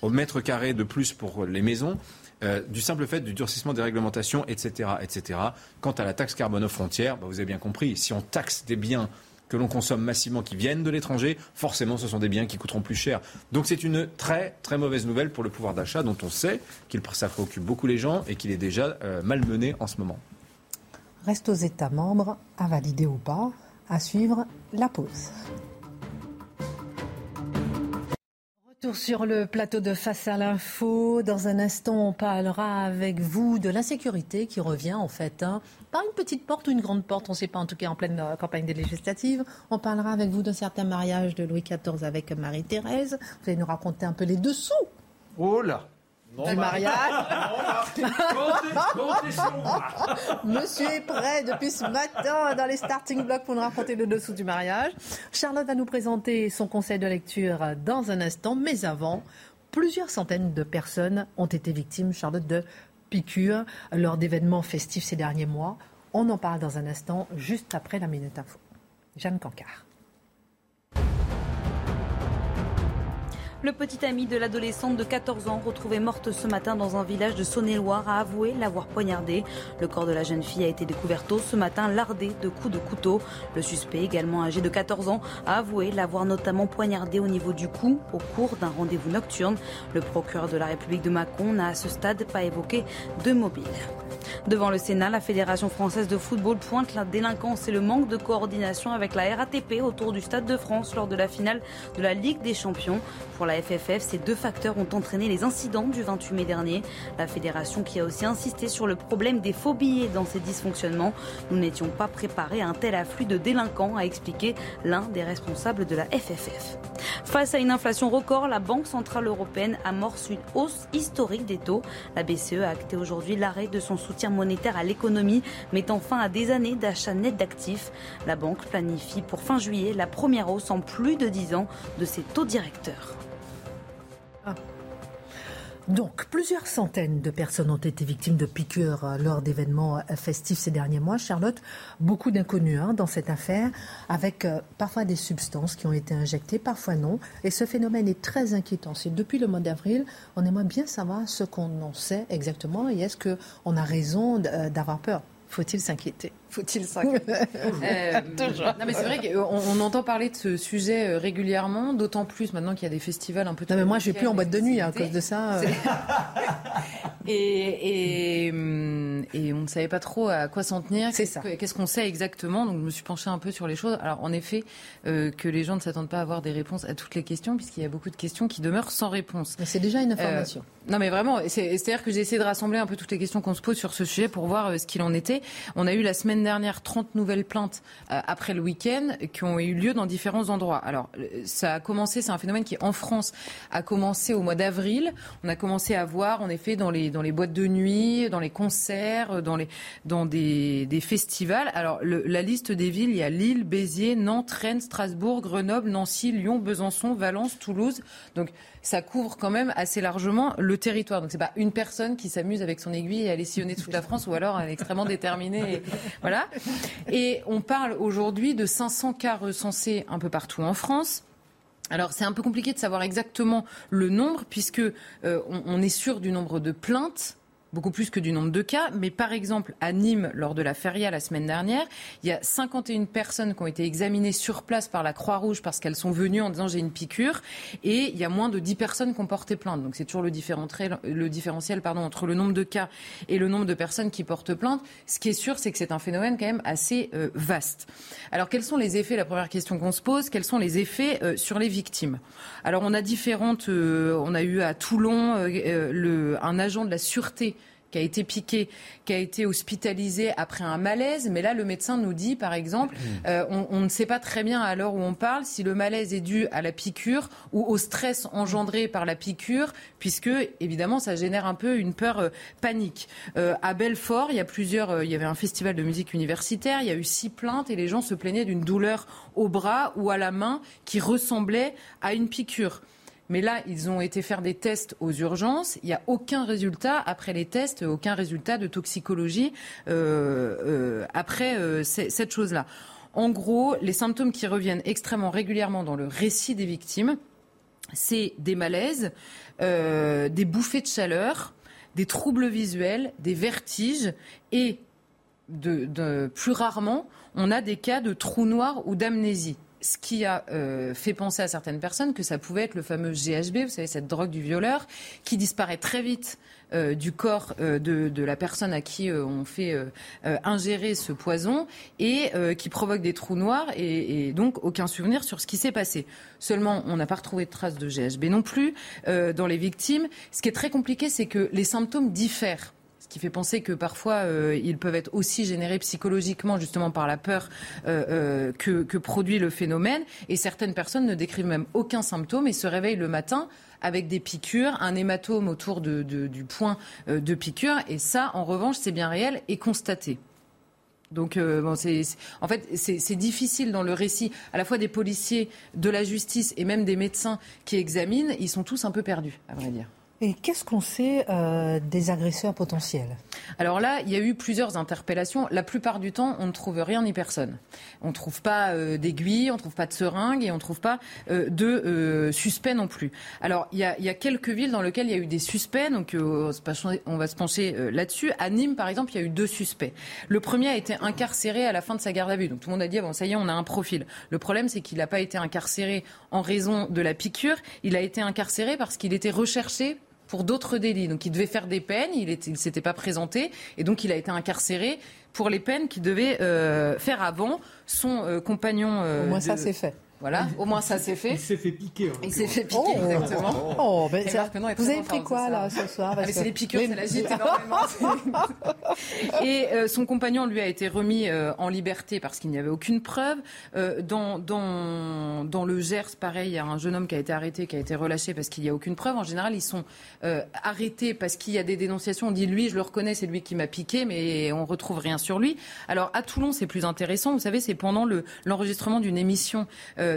au mètre carré de plus pour les maisons. Euh, du simple fait du durcissement des réglementations, etc., etc. Quant à la taxe carbone aux frontières, bah, vous avez bien compris, si on taxe des biens que l'on consomme massivement qui viennent de l'étranger, forcément ce sont des biens qui coûteront plus cher. Donc c'est une très très mauvaise nouvelle pour le pouvoir d'achat dont on sait qu'il ça préoccupe beaucoup les gens et qu'il est déjà euh, malmené en ce moment. Reste aux États membres à valider ou pas, à suivre la pause. Sur le plateau de Face à l'info. Dans un instant, on parlera avec vous de l'insécurité qui revient en fait hein, par une petite porte ou une grande porte, on ne sait pas en tout cas en pleine euh, campagne des législatives. On parlera avec vous d'un certain mariage de Louis XIV avec Marie-Thérèse. Vous allez nous raconter un peu les dessous. Oh là du mariage. Monsieur est prêt depuis ce matin dans les starting blocks pour nous raconter le dessous du mariage. Charlotte va nous présenter son conseil de lecture dans un instant, mais avant, plusieurs centaines de personnes ont été victimes, Charlotte, de piqûres lors d'événements festifs ces derniers mois. On en parle dans un instant, juste après la Minute Info. Jeanne Cancard. Le petit ami de l'adolescente de 14 ans, retrouvée morte ce matin dans un village de Saône-et-Loire, a avoué l'avoir poignardée. Le corps de la jeune fille a été découvert tôt ce matin, lardé de coups de couteau. Le suspect, également âgé de 14 ans, a avoué l'avoir notamment poignardé au niveau du cou au cours d'un rendez-vous nocturne. Le procureur de la République de Mâcon n'a à ce stade pas évoqué de mobile. Devant le Sénat, la Fédération française de football pointe la délinquance et le manque de coordination avec la RATP autour du Stade de France lors de la finale de la Ligue des Champions. Pour FFF, ces deux facteurs ont entraîné les incidents du 28 mai dernier. La fédération qui a aussi insisté sur le problème des faux billets dans ces dysfonctionnements. Nous n'étions pas préparés à un tel afflux de délinquants, a expliqué l'un des responsables de la FFF. Face à une inflation record, la Banque Centrale Européenne amorce une hausse historique des taux. La BCE a acté aujourd'hui l'arrêt de son soutien monétaire à l'économie, mettant fin à des années d'achat net d'actifs. La banque planifie pour fin juillet la première hausse en plus de 10 ans de ses taux directeurs. Donc, plusieurs centaines de personnes ont été victimes de piqûres euh, lors d'événements euh, festifs ces derniers mois. Charlotte, beaucoup d'inconnus hein, dans cette affaire, avec euh, parfois des substances qui ont été injectées, parfois non. Et ce phénomène est très inquiétant. C'est depuis le mois d'avril, on aimerait bien savoir ce qu'on en sait exactement et est-ce qu'on a raison d'avoir peur Faut-il s'inquiéter? Faut-il ça euh, Non, mais c'est vrai qu'on on entend parler de ce sujet euh, régulièrement, d'autant plus maintenant qu'il y a des festivals un peu. Non, mais moi, je vais plus en boîte de nuit hein, à cause de ça. Euh. et, et, hum, et, on ne savait pas trop à quoi s'en tenir. C'est ça. Qu'est-ce qu'on sait exactement? Donc, je me suis penchée un peu sur les choses. Alors, en effet, euh, que les gens ne s'attendent pas à avoir des réponses à toutes les questions, puisqu'il y a beaucoup de questions qui demeurent sans réponse. C'est déjà une information. Euh, non, mais vraiment, c'est-à-dire que j'ai essayé de rassembler un peu toutes les questions qu'on se pose sur ce sujet pour voir ce qu'il en était. On a eu la semaine dernière 30 nouvelles plaintes euh, après le week-end qui ont eu lieu dans différents endroits. Alors, euh, ça a commencé, c'est un phénomène qui, en France, a commencé au mois d'avril. On a commencé à voir, en effet, dans les, boîtes de nuit, dans les concerts, euh, dans, des, festivals. Alors, la liste des villes, il y a Lille, Béziers, Nantes, Rennes, Strasbourg, Grenoble, Nancy, Lyon, Besançon, Valence, Toulouse. Donc, ça couvre quand même assez largement le territoire. Donc c'est pas une personne qui s'amuse avec son aiguille à aller sillonner toute la France ou alors elle est extrêmement déterminée. Et, voilà. Et on parle aujourd'hui de 500 cas recensés un peu partout en France. Alors c'est un peu compliqué de savoir exactement le nombre puisque euh, est sûr du nombre de plaintes beaucoup plus que du nombre de cas. Mais par exemple, à Nîmes, lors de la feria la semaine dernière, il y a 51 personnes qui ont été examinées sur place par la Croix-Rouge parce qu'elles sont venues en disant j'ai une piqûre. Et il y a moins de 10 personnes qui ont porté plainte. Donc c'est toujours le différentiel, pardon, entre le nombre de cas et le nombre de personnes qui portent plainte. Ce qui est sûr, c'est que c'est un phénomène quand même assez euh, vaste. Alors quels sont les effets? La première question qu'on se pose, quels sont les effets euh, sur les victimes? Alors on a différentes. Euh, on a eu à Toulon un agent de la sûreté qui a été piqué, qui a été hospitalisé après un malaise. Mais là, le médecin nous dit, par exemple, mmh. euh, on, on, ne sait pas très bien à l'heure où on parle si le malaise est dû à la piqûre ou au stress engendré par la piqûre, puisque évidemment, ça génère un peu une peur euh, panique. Euh, à Belfort, il y a plusieurs, euh, il y avait un festival de musique universitaire, il y a eu six plaintes et les gens se plaignaient d'une douleur au bras ou à la main qui ressemblait à une piqûre. Mais là, ils ont été faire des tests aux urgences. Il n'y a aucun résultat après les tests, aucun résultat de toxicologie euh, euh, après euh, cette chose-là. En gros, les symptômes qui reviennent extrêmement régulièrement dans le récit des victimes, c'est des malaises, des bouffées de chaleur, des troubles visuels, des vertiges et plus rarement, on a des cas de trous noirs ou d'amnésie ce qui a euh, fait penser à certaines personnes que ça pouvait être le fameux GHB, vous savez, cette drogue du violeur, qui disparaît très vite euh, du corps euh, de, la personne à qui on fait ingérer ce poison et qui provoque des trous noirs et, et, donc aucun souvenir sur ce qui s'est passé. Seulement, on n'a pas retrouvé de traces de GHB non plus dans les victimes. Ce qui est très compliqué, c'est que les symptômes diffèrent qui fait penser que parfois euh, ils peuvent être aussi générés psychologiquement justement par la peur euh, euh, que, produit le phénomène. Et certaines personnes ne décrivent même aucun symptôme et se réveillent le matin avec des piqûres, un hématome autour du point de piqûre. Et ça, en revanche, c'est bien réel et constaté. Donc, en fait, c'est difficile dans le récit, à la fois des policiers, de la justice et même des médecins qui examinent. Ils sont tous un peu perdus, à vrai dire. Et qu'est-ce qu'on sait euh, des agresseurs potentiels? Alors là, il y a eu plusieurs interpellations. La plupart du temps, on ne trouve rien ni personne. On ne trouve pas euh, d'aiguilles, on ne trouve pas de seringues et on ne trouve pas euh, de euh, suspects non plus. Alors, il y, a, quelques villes dans lesquelles il y a eu des suspects, donc on va se pencher là-dessus. À Nîmes, par exemple, il y a eu deux suspects. Le premier a été incarcéré à la fin de sa garde à vue. Donc tout le monde a dit, bon, ça y est, on a un profil. Le problème, c'est qu'il n'a pas été incarcéré en raison de la piqûre. Il a été incarcéré parce qu'il était recherché pour d'autres délits. Donc il devait faire des peines, il ne il s'était pas présenté, et donc il a été incarcéré pour les peines qu'il devait euh, faire avant. Son euh, compagnon. Euh, Au moins de... ça c'est fait. Voilà, au moins ça c'est fait. Il s'est fait piquer. Il s'est fait piquer, oh, exactement. Oh, ben vous avez pris quoi là ce soir ah, C'est les piqûres, ça l'agite énormément. Et euh, son compagnon lui a été remis euh, en liberté parce qu'il n'y avait aucune preuve. Euh, dans, dans, dans le Gers, pareil, il y a un jeune homme qui a été arrêté, qui a été relâché parce qu'il n'y a aucune preuve. En général, ils sont euh, arrêtés parce qu'il y a des dénonciations. On dit lui, je le reconnais, c'est lui qui m'a piqué, mais on retrouve rien sur lui. Alors à Toulon, c'est plus intéressant. Vous savez, c'est pendant l'enregistrement d'une émission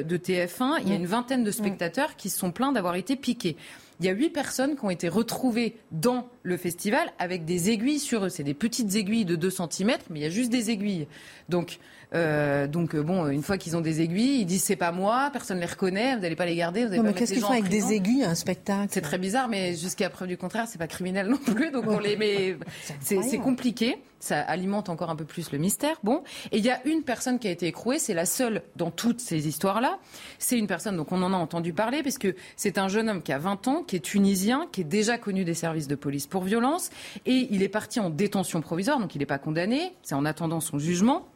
de TF1, il y a une vingtaine de spectateurs qui se sont plaints d'avoir été piqués. Il y a huit personnes qui ont été retrouvées dans le festival avec des aiguilles sur eux. C'est des petites aiguilles de 2 cm, mais il y a juste des aiguilles. Donc, euh, donc bon, une fois qu'ils ont des aiguilles, ils disent c'est pas moi, personne ne les reconnaît, vous n'allez pas les garder. Vous allez non, pas mais qu'est-ce qu'ils font avec des aiguilles à un spectacle C'est très bizarre, mais jusqu'à preuve du contraire, c'est pas criminel non plus. Donc on les met. C'est compliqué. ça alimente encore un peu plus le mystère. Bon, et il y a une personne qui a été écrouée, c'est la seule dans toutes ces histoires-là. C'est une personne, donc on en a entendu parler, puisque c'est un jeune homme qui a 20 ans, qui est tunisien, qui est déjà connu des services de police pour violence, et il est parti en détention provisoire, donc il n'est pas condamné, c'est en attendant son jugement.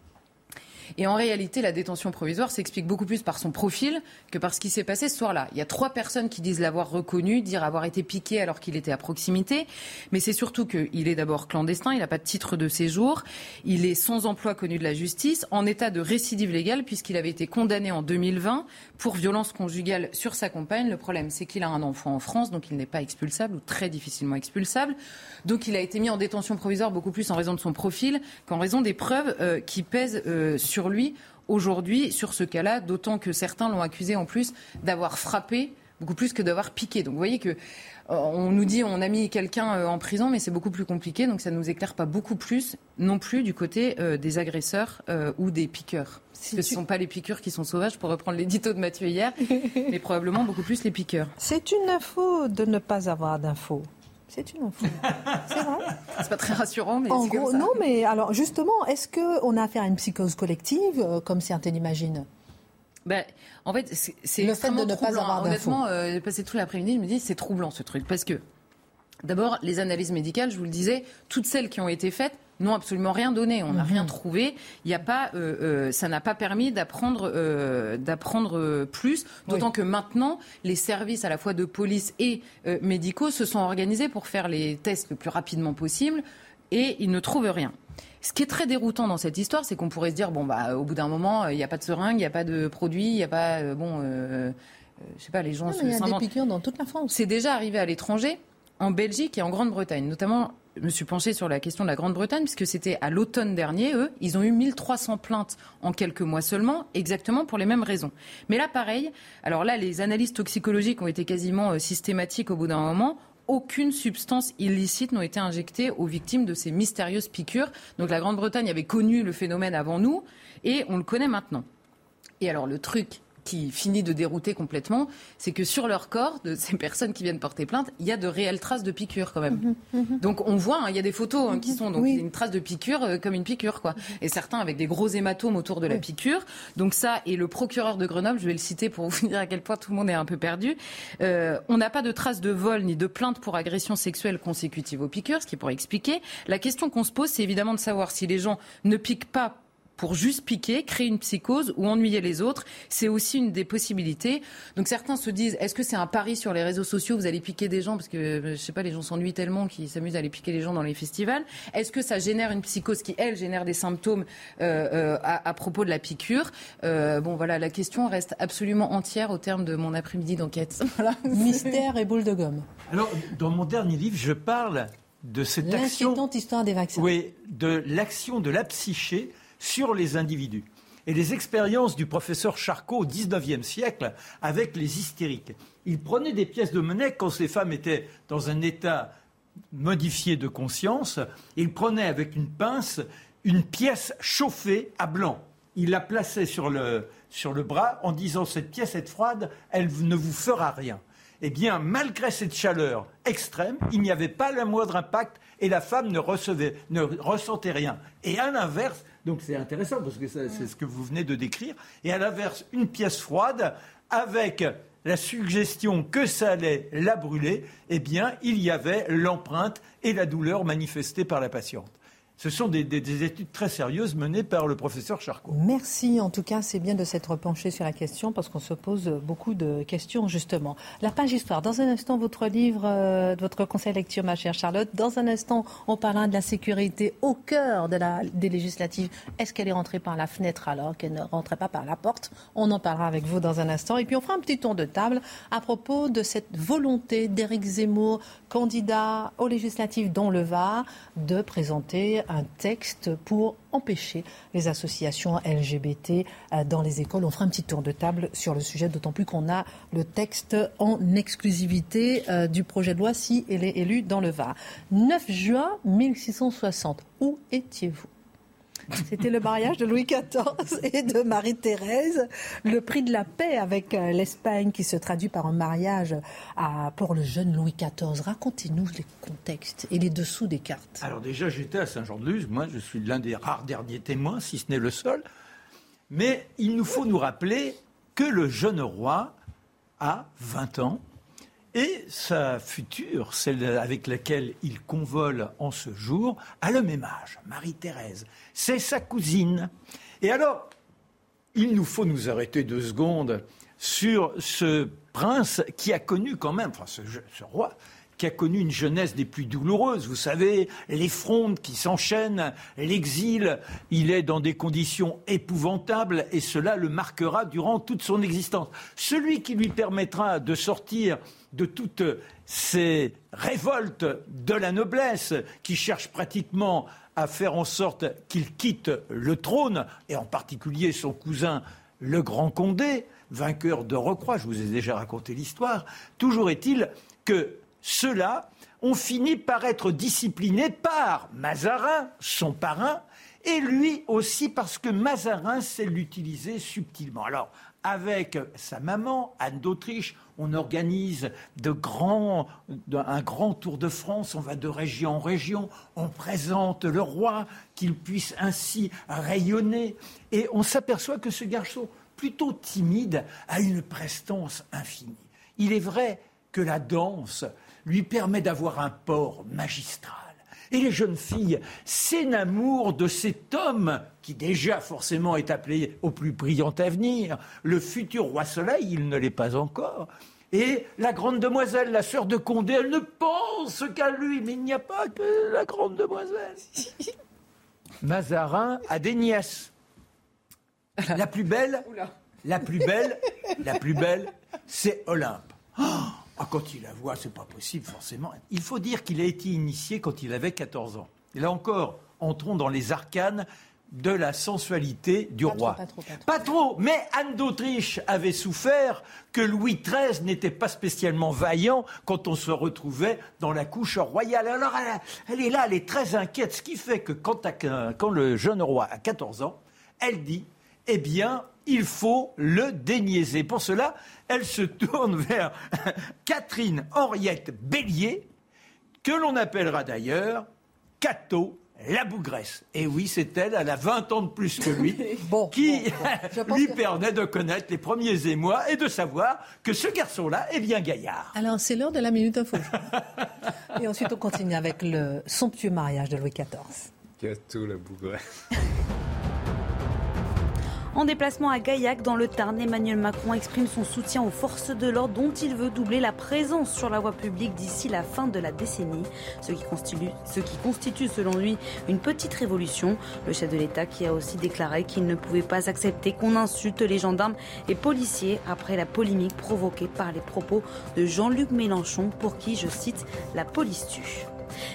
Et en réalité, la détention provisoire s'explique beaucoup plus par son profil que par ce qui s'est passé ce soir-là. Il y a trois personnes qui disent l'avoir reconnu, dire avoir été piqué alors qu'il était à proximité. Mais c'est surtout qu'il est d'abord clandestin, il n'a pas de titre de séjour, il est sans emploi connu de la justice, en état de récidive légale puisqu'il avait été condamné en 2020 pour violence conjugale sur sa compagne. Le problème, c'est qu'il a un enfant en France, donc il n'est pas expulsable ou très difficilement expulsable. Donc il a été mis en détention provisoire beaucoup plus en raison de son profil qu'en raison des preuves euh, qui pèsent euh, sur lui aujourd'hui sur ce cas-là, d'autant que certains l'ont accusé en plus d'avoir frappé beaucoup plus que d'avoir piqué. Donc vous voyez que euh, on nous dit on a mis quelqu'un en prison, mais c'est beaucoup plus compliqué, donc ça ne nous éclaire pas beaucoup plus non plus du côté des agresseurs ou des piqueurs. ce ne sont pas les piqûres qui sont sauvages, pour reprendre l'édito de Mathieu hier, mais probablement beaucoup plus les piqueurs. C'est une info de ne pas avoir d'infos. C'est une info. C'est vrai. C'est pas très rassurant, mais en gros, non, mais alors justement, est-ce qu'on a affaire à une psychose collective, euh, comme certains l'imaginent ben, en fait, c'est le fait de ne pas avoir Honnêtement, euh, j'ai passé tout l'après-midi, je me dis c'est troublant ce truc parce que d'abord les analyses médicales, je vous le disais, toutes celles qui ont été faites n'ont absolument rien donné. On n'a rien mhm. trouvé. Il a pas, euh, euh, ça n'a pas permis d'apprendre, euh, d'apprendre plus. D'autant que maintenant, les services à la fois de police et médicaux se sont organisés pour faire les tests le plus rapidement possible, et ils ne trouvent rien. Ce qui est très déroutant dans cette histoire, c'est qu'on pourrait se dire bon bah au bout d'un moment, il n'y a pas de seringue, il n'y a pas de produit, il n'y a pas bon. je sais pas, les gens se Il y a des piqûres dans toute la France. C'est déjà arrivé à l'étranger, en Belgique et en Grande-Bretagne, notamment me suis penchée sur la question de la Grande-Bretagne, puisque c'était à l'automne dernier, eux, ils ont eu 1300 plaintes en quelques mois seulement, exactement pour les mêmes raisons. Mais là, pareil, alors là, les analyses toxicologiques ont été quasiment euh, systématiques au bout d'un moment. Aucune substance illicite n'a été injectée aux victimes de ces mystérieuses piqûres. Donc la Grande-Bretagne avait connu le phénomène avant nous, et on le connaît maintenant. Et alors le truc qui finit de dérouter complètement, c'est que sur leur corps, de ces personnes qui viennent porter plainte, il y a de réelles traces de piqûres quand même. Mhm, mhm. Donc on voit, hein, il y a des photos hein, qui sont donc une trace de piqûre euh, comme une piqûre quoi. Et certains avec des gros hématomes autour de la piqûre. Donc ça et le procureur de Grenoble, je vais le citer pour vous dire à quel point tout le monde est un peu perdu. Euh, on n'a pas de traces de vol ni de plainte pour agression sexuelle consécutive aux piqûres, ce qui pourrait expliquer. La question qu'on se pose, c'est évidemment de savoir si les gens ne piquent pas pour juste piquer, créer une psychose ou ennuyer les autres. C'est aussi une des possibilités. Donc certains se disent, est-ce que c'est un pari sur les réseaux sociaux Vous allez piquer des gens parce que, euh, je sais pas, les gens s'ennuient tellement qu'ils s'amusent à aller piquer les gens dans les festivals. Est-ce que ça génère une psychose qui, elle, génère des symptômes euh, euh, à, propos de la piqûre? Bon, voilà, la question reste absolument entière au terme de mon après-midi d'enquête. Mystère et boule de gomme. Alors, dans mon dernier livre, je parle de cette action. L'inquiétante histoire des vaccins. Oui, de l'action de la psyché sur les individus. Et les expériences du professeur Charcot au XIXe siècle avec les hystériques. Il prenait des pièces de monnaie quand ces femmes étaient dans un état modifié de conscience. Il prenait avec une pince une pièce chauffée à blanc. Il la plaçait sur le, sur le bras en disant cette pièce est froide, elle ne vous fera rien. Eh bien, malgré cette chaleur extrême, il n'y avait pas le moindre impact et la femme ne, recevait, ne ressentait rien. Et à l'inverse, donc c'est intéressant parce que c'est ce que vous venez de décrire. Et à l'inverse, une pièce froide avec la suggestion que ça allait la brûler, eh bien, il y avait l'empreinte et la douleur manifestée par la patiente. Ce sont des, études très sérieuses menées par le professeur Charcot. Merci. En tout cas, c'est bien de s'être penché sur la question parce qu'on se pose beaucoup de questions, justement. La page histoire. Dans un instant, votre livre, euh, votre conseil lecture, ma chère Charlotte. Dans un instant, on parlera de la sécurité au cœur des législatives. Est-ce qu'elle est rentrée par la fenêtre alors qu'elle ne rentrait pas par la porte? On en parlera avec vous dans un instant. Et puis, on fera un petit tour de table à propos de cette volonté d'Éric Zemmour, candidat aux législatives dans le Var, de présenter un texte pour empêcher les associations LGBT euh, dans les écoles. On fera un petit tour de table sur le sujet, d'autant plus qu'on a le texte en exclusivité euh, du projet de loi si elle est élue dans le Var. 9 juin 1660, où étiez-vous? C'était le mariage de Louis XIV et de Marie-Thérèse. Le prix de la paix avec euh, l'Espagne qui se traduit par un mariage à, pour le jeune Louis XIV. Racontez-nous les contextes et les dessous des cartes. Alors déjà, j'étais à Saint-Jean-de-Luz. Moi, je suis l'un des rares derniers témoins, si ce n'est le seul. Mais il nous faut nous rappeler que le jeune roi a 20 ans et sa future, celle avec laquelle il convole en ce jour, a le même âge, Marie-Thérèse. C'est sa cousine. Et alors, il nous faut nous arrêter deux secondes sur ce prince qui a connu quand même, enfin ce, ce roi, qui a connu une jeunesse des plus douloureuses. Vous savez, les frondes qui s'enchaînent, l'exil, il est dans des conditions épouvantables et cela le marquera durant toute son existence. Celui qui lui permettra de sortir de toutes ces révoltes de la noblesse qui cherche pratiquement à faire en sorte qu'il quitte le trône, et en particulier son cousin le Grand Condé, vainqueur de Recroix, je vous ai déjà raconté l'histoire, toujours est-il que ceux-là ont fini par être disciplinés par Mazarin, son parrain, et lui aussi parce que Mazarin sait l'utiliser subtilement. Alors, avec sa maman, Anne d'Autriche, on organise de grands, un grand tour de France, on va de région en région, on présente le roi, qu'il puisse ainsi rayonner. Et on s'aperçoit que ce garçon, plutôt timide, a une prestance infinie. Il est vrai que la danse lui permet d'avoir un port magistral. Et les jeunes filles s'enamourent de cet homme qui déjà forcément est appelé au plus brillant avenir, le futur roi soleil, il ne l'est pas encore. Et la grande demoiselle, la sœur de Condé, elle ne pense qu'à lui, mais il n'y a pas que la grande demoiselle. Mazarin a des nièces. La plus belle, la plus belle, la plus belle, c'est Olympe. Oh ah, quand il la voit, c'est pas possible, forcément. Il faut dire qu'il a été initié quand il avait 14 ans. Et là encore, entrons dans les arcanes de la sensualité du roi. pas, trop, pas, trop. mais Anne d'Autriche avait souffert que Louis XIII n'était pas spécialement vaillant quand on se retrouvait dans la couche royale. Alors elle, est là, elle est très inquiète, ce qui fait que quand, quand le jeune roi a 14 ans, elle dit, eh bien, il faut le déniaiser. Pour cela, elle se tourne vers Catherine Henriette Bélier, que l'on appellera d'ailleurs Cato la bougresse. Et oui, c'est elle, elle a 20 ans de plus que lui, qui lui permet de connaître les premiers émois et de savoir que ce garçon-là est bien gaillard. Alors, c'est l'heure de la minute info. et ensuite, on continue avec le somptueux mariage de Louis XIV. Cato la bougresse. En déplacement à Gaillac, dans le Tarn, Emmanuel Macron exprime son soutien aux forces de l'ordre dont il veut doubler la présence sur la voie publique d'ici la fin de la décennie, ce qui, constitue, ce qui constitue selon lui une petite révolution. Le chef de l'État qui a aussi déclaré qu'il ne pouvait pas accepter qu'on insulte les gendarmes et policiers après la polémique provoquée par les propos de Jean-Luc Mélenchon pour qui, je cite, la police tue.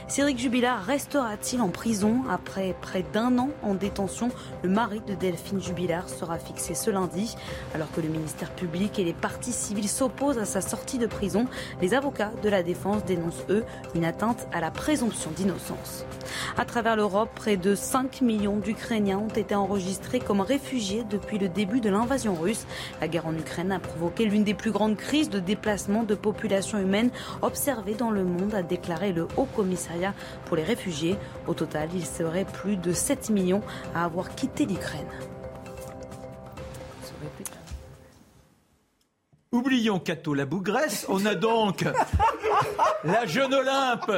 Cédric Jubilard restera-t-il en prison après près d'un an en détention? Le mari de Delphine Jubilard sera fixé ce lundi. Alors que le ministère public et les partis civils s'opposent à sa sortie de prison, les avocats de la défense dénoncent, eux, une atteinte à la présomption d'innocence. À travers l'Europe, près de 5 millions d'Ukrainiens ont été enregistrés comme réfugiés depuis le début de l'invasion russe. La guerre en Ukraine a provoqué l'une des plus grandes crises de déplacement de population humaine observées dans le monde, a déclaré le Haut Commissariat pour les réfugiés. Au total, il serait plus de 7 millions à avoir quitté l'Ukraine. Oublions Cato la bougresse. On a donc la jeune Olympe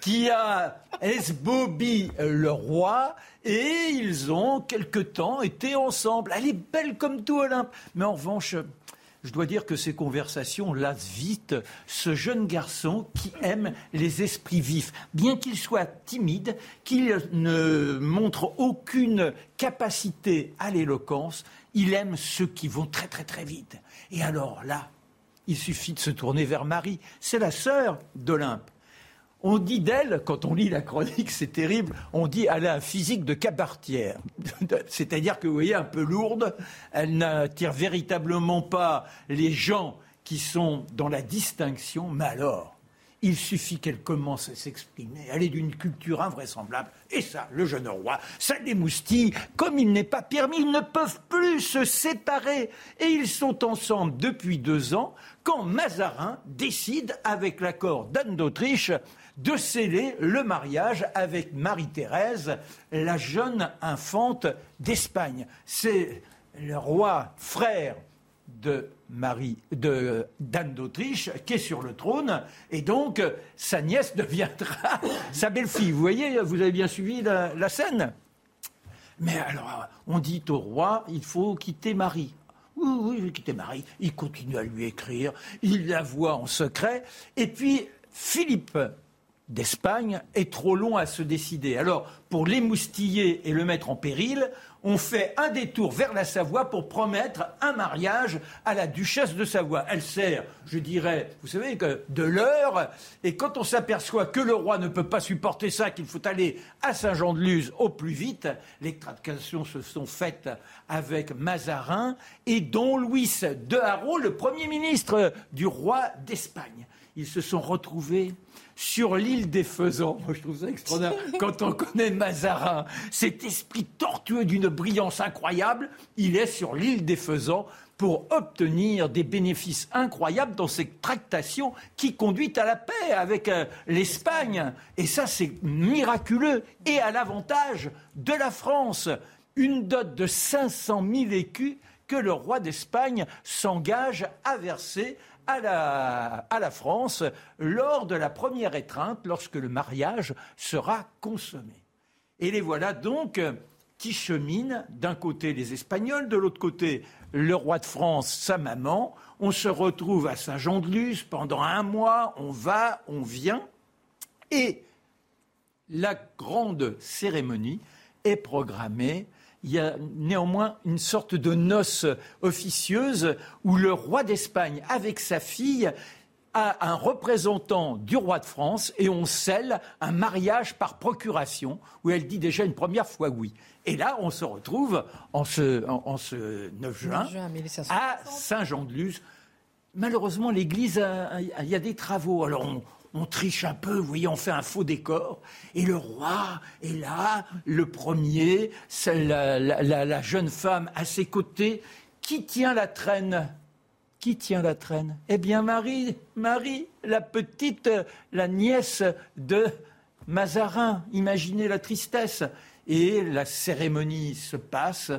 qui a esbobi le roi et ils ont quelque temps été ensemble. Elle est belle comme tout Olympe. Mais en revanche, je dois dire que ces conversations lassent vite ce jeune garçon qui aime les esprits vifs. Bien qu'il soit timide, qu'il ne montre aucune capacité à l'éloquence, il aime ceux qui vont très très très vite. Et alors là, il suffit de se tourner vers Marie. C'est la sœur d'Olympe. On dit d'elle, quand on lit la chronique, c'est terrible, on dit elle a un physique de cabartière. C'est-à-dire que, vous voyez, un peu lourde, elle n'attire véritablement pas les gens qui sont dans la distinction, mais alors, Il suffit qu'elle commence à s'exprimer. Elle est d'une culture invraisemblable. Et ça, le jeune roi, ça l'émoustille. Comme il n'est pas permis, ils ne peuvent plus se séparer. Et ils sont ensemble depuis deux ans quand Mazarin décide, avec l'accord d'Anne d'Autriche, de sceller le mariage avec Marie-Thérèse, la jeune infante d'Espagne. C'est le roi frère de Marie d'Anne d'Autriche qui est sur le trône et donc sa nièce deviendra sa belle-fille. Vous voyez, vous avez bien suivi la, scène. Mais alors, on dit au roi, il faut quitter Marie. Oui, oui, je vais quitter Marie. Il continue à lui écrire, il la voit en secret. Et puis, Philippe d'Espagne est trop long à se décider. Alors, pour l'émoustiller et le mettre en péril, on fait un détour vers la Savoie pour promettre un mariage à la duchesse de Savoie. Elle sert, je dirais, vous savez, de l'heure. Et quand on s'aperçoit que le roi ne peut pas supporter ça, qu'il faut aller à Saint-Jean-de-Luz au plus vite, les tractations se sont faites avec Mazarin et dont Louis de Haro, le premier ministre du roi d'Espagne. Ils se sont retrouvés sur l'île des faisans. Moi, je trouve ça extraordinaire. Quand on connaît Mazarin, cet esprit tortueux d'une brillance incroyable, il est sur l'île des faisans pour obtenir des bénéfices incroyables dans cette tractation qui conduit à la paix avec euh, l'Espagne. Et ça, c'est miraculeux et à l'avantage de la France. Une dot de 500 000 écus que le roi d'Espagne s'engage à verser à la, France lors de la première étreinte, lorsque le mariage sera consommé. Et les voilà donc qui cheminent, d'un côté les Espagnols, de l'autre côté le roi de France, sa maman. On se retrouve à Saint-Jean-de-Luz pendant un mois, on va, on vient, et la grande cérémonie est programmée il y a néanmoins une sorte de noce officieuse où le roi d'Espagne, avec sa fille, a un représentant du roi de France et on scelle un mariage par procuration où elle dit déjà une première fois oui. Et là, on se retrouve en ce, en, ce 9 juin, à Saint-Jean-de-Luz. Malheureusement, l'église, il y a des travaux. Alors, on, on triche un peu, vous voyez, on fait un faux décor. Et le roi est là, le premier, la, la, jeune femme à ses côtés. Qui tient la traîne? Qui tient la traîne? Eh bien, Marie, Marie, la petite, la nièce de Mazarin. Imaginez la tristesse. Et la cérémonie se passe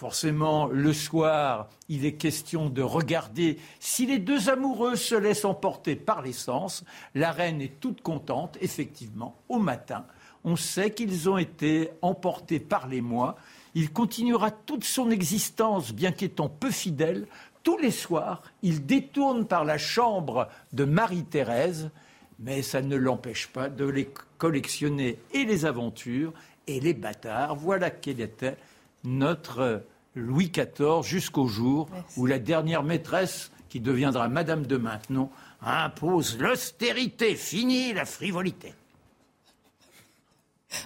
Forcément, le soir, il est question de regarder si les deux amoureux se laissent emporter par l'essence. La reine est toute contente, effectivement, au matin. On sait qu'ils ont été emportés par les mois. Il continuera toute son existence, bien qu'étant peu fidèle. Tous les soirs, il détourne par la chambre de Marie-Thérèse, mais ça ne l'empêche pas de les collectionner et les aventures et les bâtards. Voilà quel était notre Louis XIV jusqu'au jour où la dernière maîtresse, qui deviendra Madame de Maintenon, impose l'austérité. Fini la frivolité.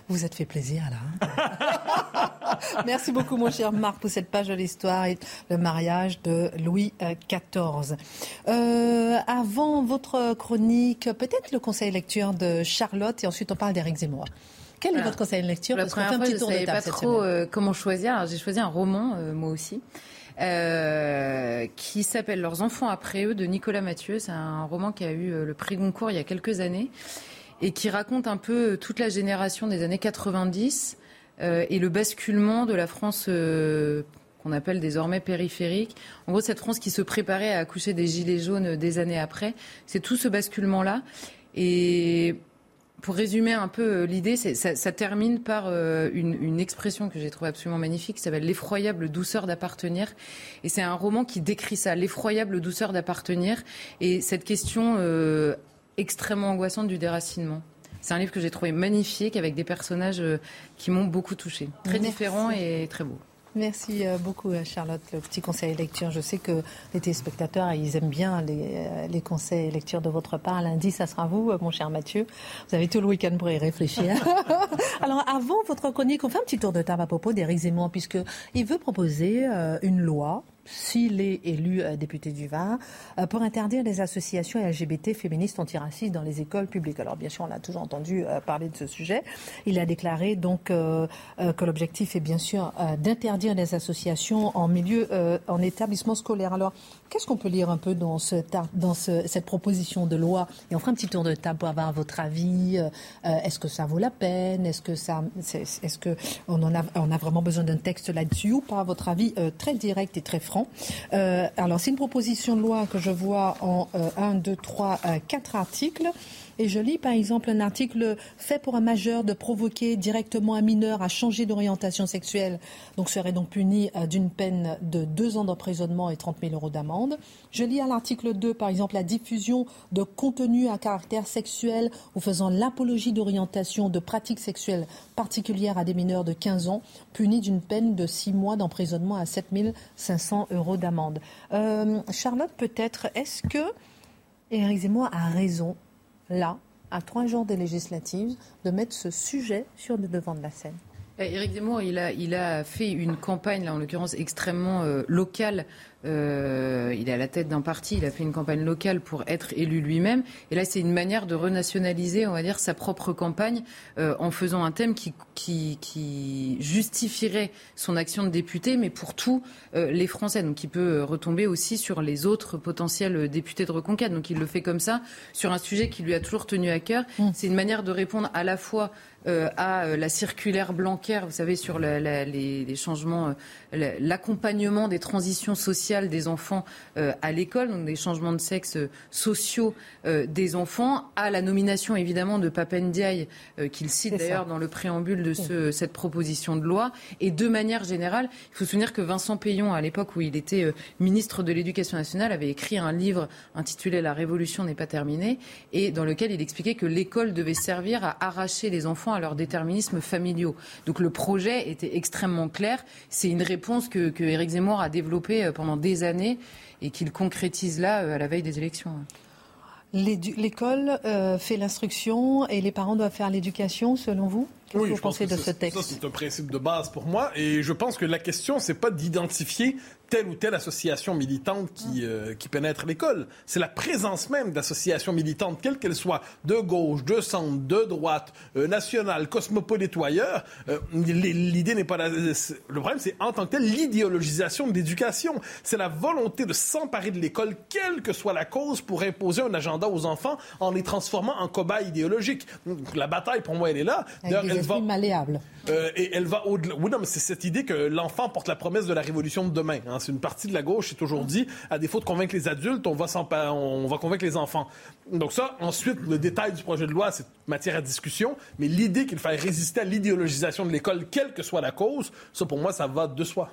Vous êtes fait plaisir là. Hein. Merci beaucoup mon cher Marc pour cette page de l'histoire et le mariage de Louis XIV. Euh, avant votre chronique, peut-être le conseil lecture de Charlotte et ensuite on parle d'Éric Zemmour. Quel est votre conseil de lecture La première fois, je ne savais pas trop euh, comment choisir. J'ai choisi un roman, euh, moi aussi. Euh, qui s'appelle Leurs enfants après eux de Nicolas Mathieu. C'est un roman qui a eu le prix Goncourt il y a quelques années et qui raconte un peu toute la génération des années 90 et le basculement de la France qu'on appelle désormais périphérique. En gros, cette France qui se préparait à accoucher des gilets jaunes des années après. C'est tout ce basculement-là. Et pour résumer un peu euh, l'idée, ça, ça, termine par euh, une, expression que j'ai trouvée absolument magnifique, qui s'appelle l'effroyable douceur d'appartenir. Et c'est un roman qui décrit ça, l'effroyable douceur d'appartenir, et cette question euh, extrêmement angoissante du déracinement. C'est un livre que j'ai trouvé magnifique, avec des personnages qui m'ont beaucoup touché. Très différents et très beaux. Merci euh, beaucoup euh, Charlotte, le petit conseil lecture. Je sais que les téléspectateurs, ils aiment bien les, euh, les conseils lecture de votre part. Lundi, ça sera vous, mon cher Mathieu. Vous avez tout le week-end pour y réfléchir. Alors avant votre chronique, on fait un petit tour de table à propos d'Éric Zemmour, puisqu'il veut proposer une loi s'il est élu euh, député du Var, euh, pour interdire les associations LGBT féministes antiracistes dans les écoles publiques. Alors bien sûr, on a toujours entendu euh, parler de ce sujet. Il a déclaré donc que l'objectif est bien sûr d'interdire les associations en milieu, en établissement scolaire. Alors, qu'est-ce qu'on peut lire un peu dans, ce, dans cette proposition de loi? Et on fera un petit tour de table pour avoir votre avis. Est-ce que ça vaut la peine? Est-ce que ça, est-ce que on en a, on a vraiment besoin d'un texte là-dessus ou pas? Votre avis très direct et très franc. Euh, alors, c'est une proposition de loi que je vois en 1, 2, 3, 4 articles. Et je lis par exemple un article fait pour un majeur de provoquer directement un mineur à changer d'orientation sexuelle, donc serait donc puni euh, d'une peine de deux ans d'emprisonnement et 30 000 euros d'amende. Je lis à l'article 2 par exemple la diffusion de contenu à caractère sexuel ou faisant l'apologie d'orientation de pratiques sexuelles particulières à des mineurs de 15 ans, puni d'une peine de six mois d'emprisonnement à 7 500 euros d'amende. Euh, Charlotte, peut-être, est-ce que Éric Zemmour a raison là, à trois jours des législatives, de mettre ce sujet sur le devant de la scène. Eh, Éric Zemmour, il a, il a fait une campagne, là, en l'occurrence extrêmement euh, locale, euh, il est à la tête d'un parti, il a fait une campagne locale pour être élu lui-même. Et là, c'est une manière de renationaliser, on va dire, sa propre campagne euh, en faisant un thème qui, qui, qui, justifierait son action de député, mais pour tous euh, les Français. Donc, il peut retomber aussi sur les autres potentiels députés de reconquête. Donc, il le fait comme ça, sur un sujet qui lui a toujours tenu à cœur. Mmh. C'est une manière de répondre à la fois à la circulaire Blanquer, vous savez, sur la, la, les, les, changements, l'accompagnement des transitions sociales des enfants euh, à l'école, donc des changements de sexe euh, sociaux euh, des enfants, à la nomination évidemment de Papendiaï, qu'il cite d'ailleurs dans le préambule de ce, cette proposition de loi. Et de manière générale, il faut se souvenir que Vincent Payon, à l'époque où il était ministre de l'Éducation nationale, avait écrit un livre intitulé La Révolution n'est pas terminée, et dans lequel il expliquait que l'école devait servir à arracher les enfants à leur déterminisme familiaux. Donc le projet était extrêmement clair. C'est une réponse que, que Éric Zemmour a développée pendant des années et qu'il concrétise là euh, à la veille des élections. L'école euh, fait l'instruction et les parents doivent faire l'éducation, selon vous? Qu'est-ce oui, que vous pensez de ce texte Ça, c'est un principe de base pour moi. Et je pense que la question, c'est pas d'identifier telle ou telle association militante qui, euh, qui pénètre l'école. C'est la présence même d'associations militantes, quelles qu'elles soient, de gauche, de centre, de droite, euh, nationale, cosmopolite ou ailleurs. Euh, l'idée n'est pas... La... Le problème, c'est en tant que tel l'idéologisation de l'éducation. C'est la volonté de s'emparer de l'école, quelle que soit la cause, pour imposer un agenda aux enfants en les transformant en cobayes idéologiques. La bataille, pour moi, elle est là. Avec des va... malléables. Euh, et elle va au-delà. Oui, non, mais c'est cette idée que l'enfant porte la promesse de la révolution de demain. Hein. C'est une partie de la gauche qui toujours dit, à défaut de convaincre les adultes, on va, on va convaincre les enfants. Donc ça, ensuite, le détail du projet de loi, c'est matière à discussion. Mais l'idée qu'il faille résister à l'idéologisation de l'école, quelle que soit la cause, ça, pour moi, ça va de soi.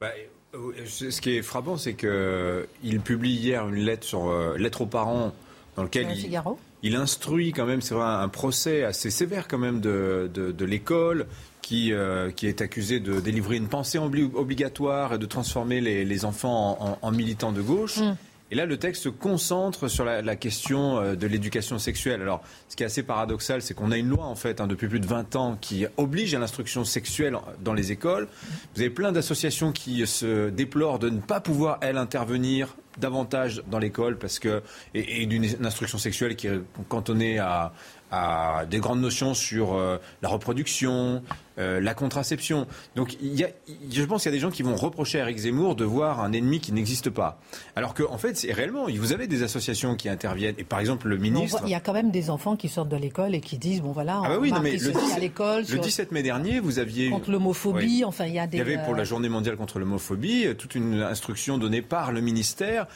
Bah, euh, ce qui est frappant, c'est qu'il publie hier une lettre sur euh, lettre aux parents dans lequel il, il instruit quand même, c'est vrai, un procès assez sévère quand même de, de, l'école qui, euh, qui est accusé de délivrer une pensée obligatoire et de transformer les, les enfants en, militants de gauche. Mm. Et là, le texte se concentre sur la, question euh, de l'éducation sexuelle. Alors, ce qui est assez paradoxal, c'est qu'on a une loi, en fait, hein, depuis plus de 20 ans, qui oblige à l'instruction sexuelle dans les écoles. Vous avez plein d'associations qui se déplorent de ne pas pouvoir, elles, intervenir davantage dans l'école parce que et, d'une instruction sexuelle qui est cantonnée à, à des grandes notions sur euh, la reproduction, euh, la contraception. Donc il y a, je pense qu'il y a des gens qui vont reprocher à Eric Zemmour de voir un ennemi qui n'existe pas. Alors qu'en en fait, c'est réellement, vous avez des associations qui interviennent. Et par exemple, le ministre... il y a quand même des enfants qui sortent de l'école et qui disent, bon voilà, on ah bah oui, non, mais le, à l'école. Le 17 mai dernier, vous aviez... Contre l'homophobie, enfin il y a des... Il y avait pour la euh, journée mondiale contre l'homophobie toute une instruction donnée par le ministère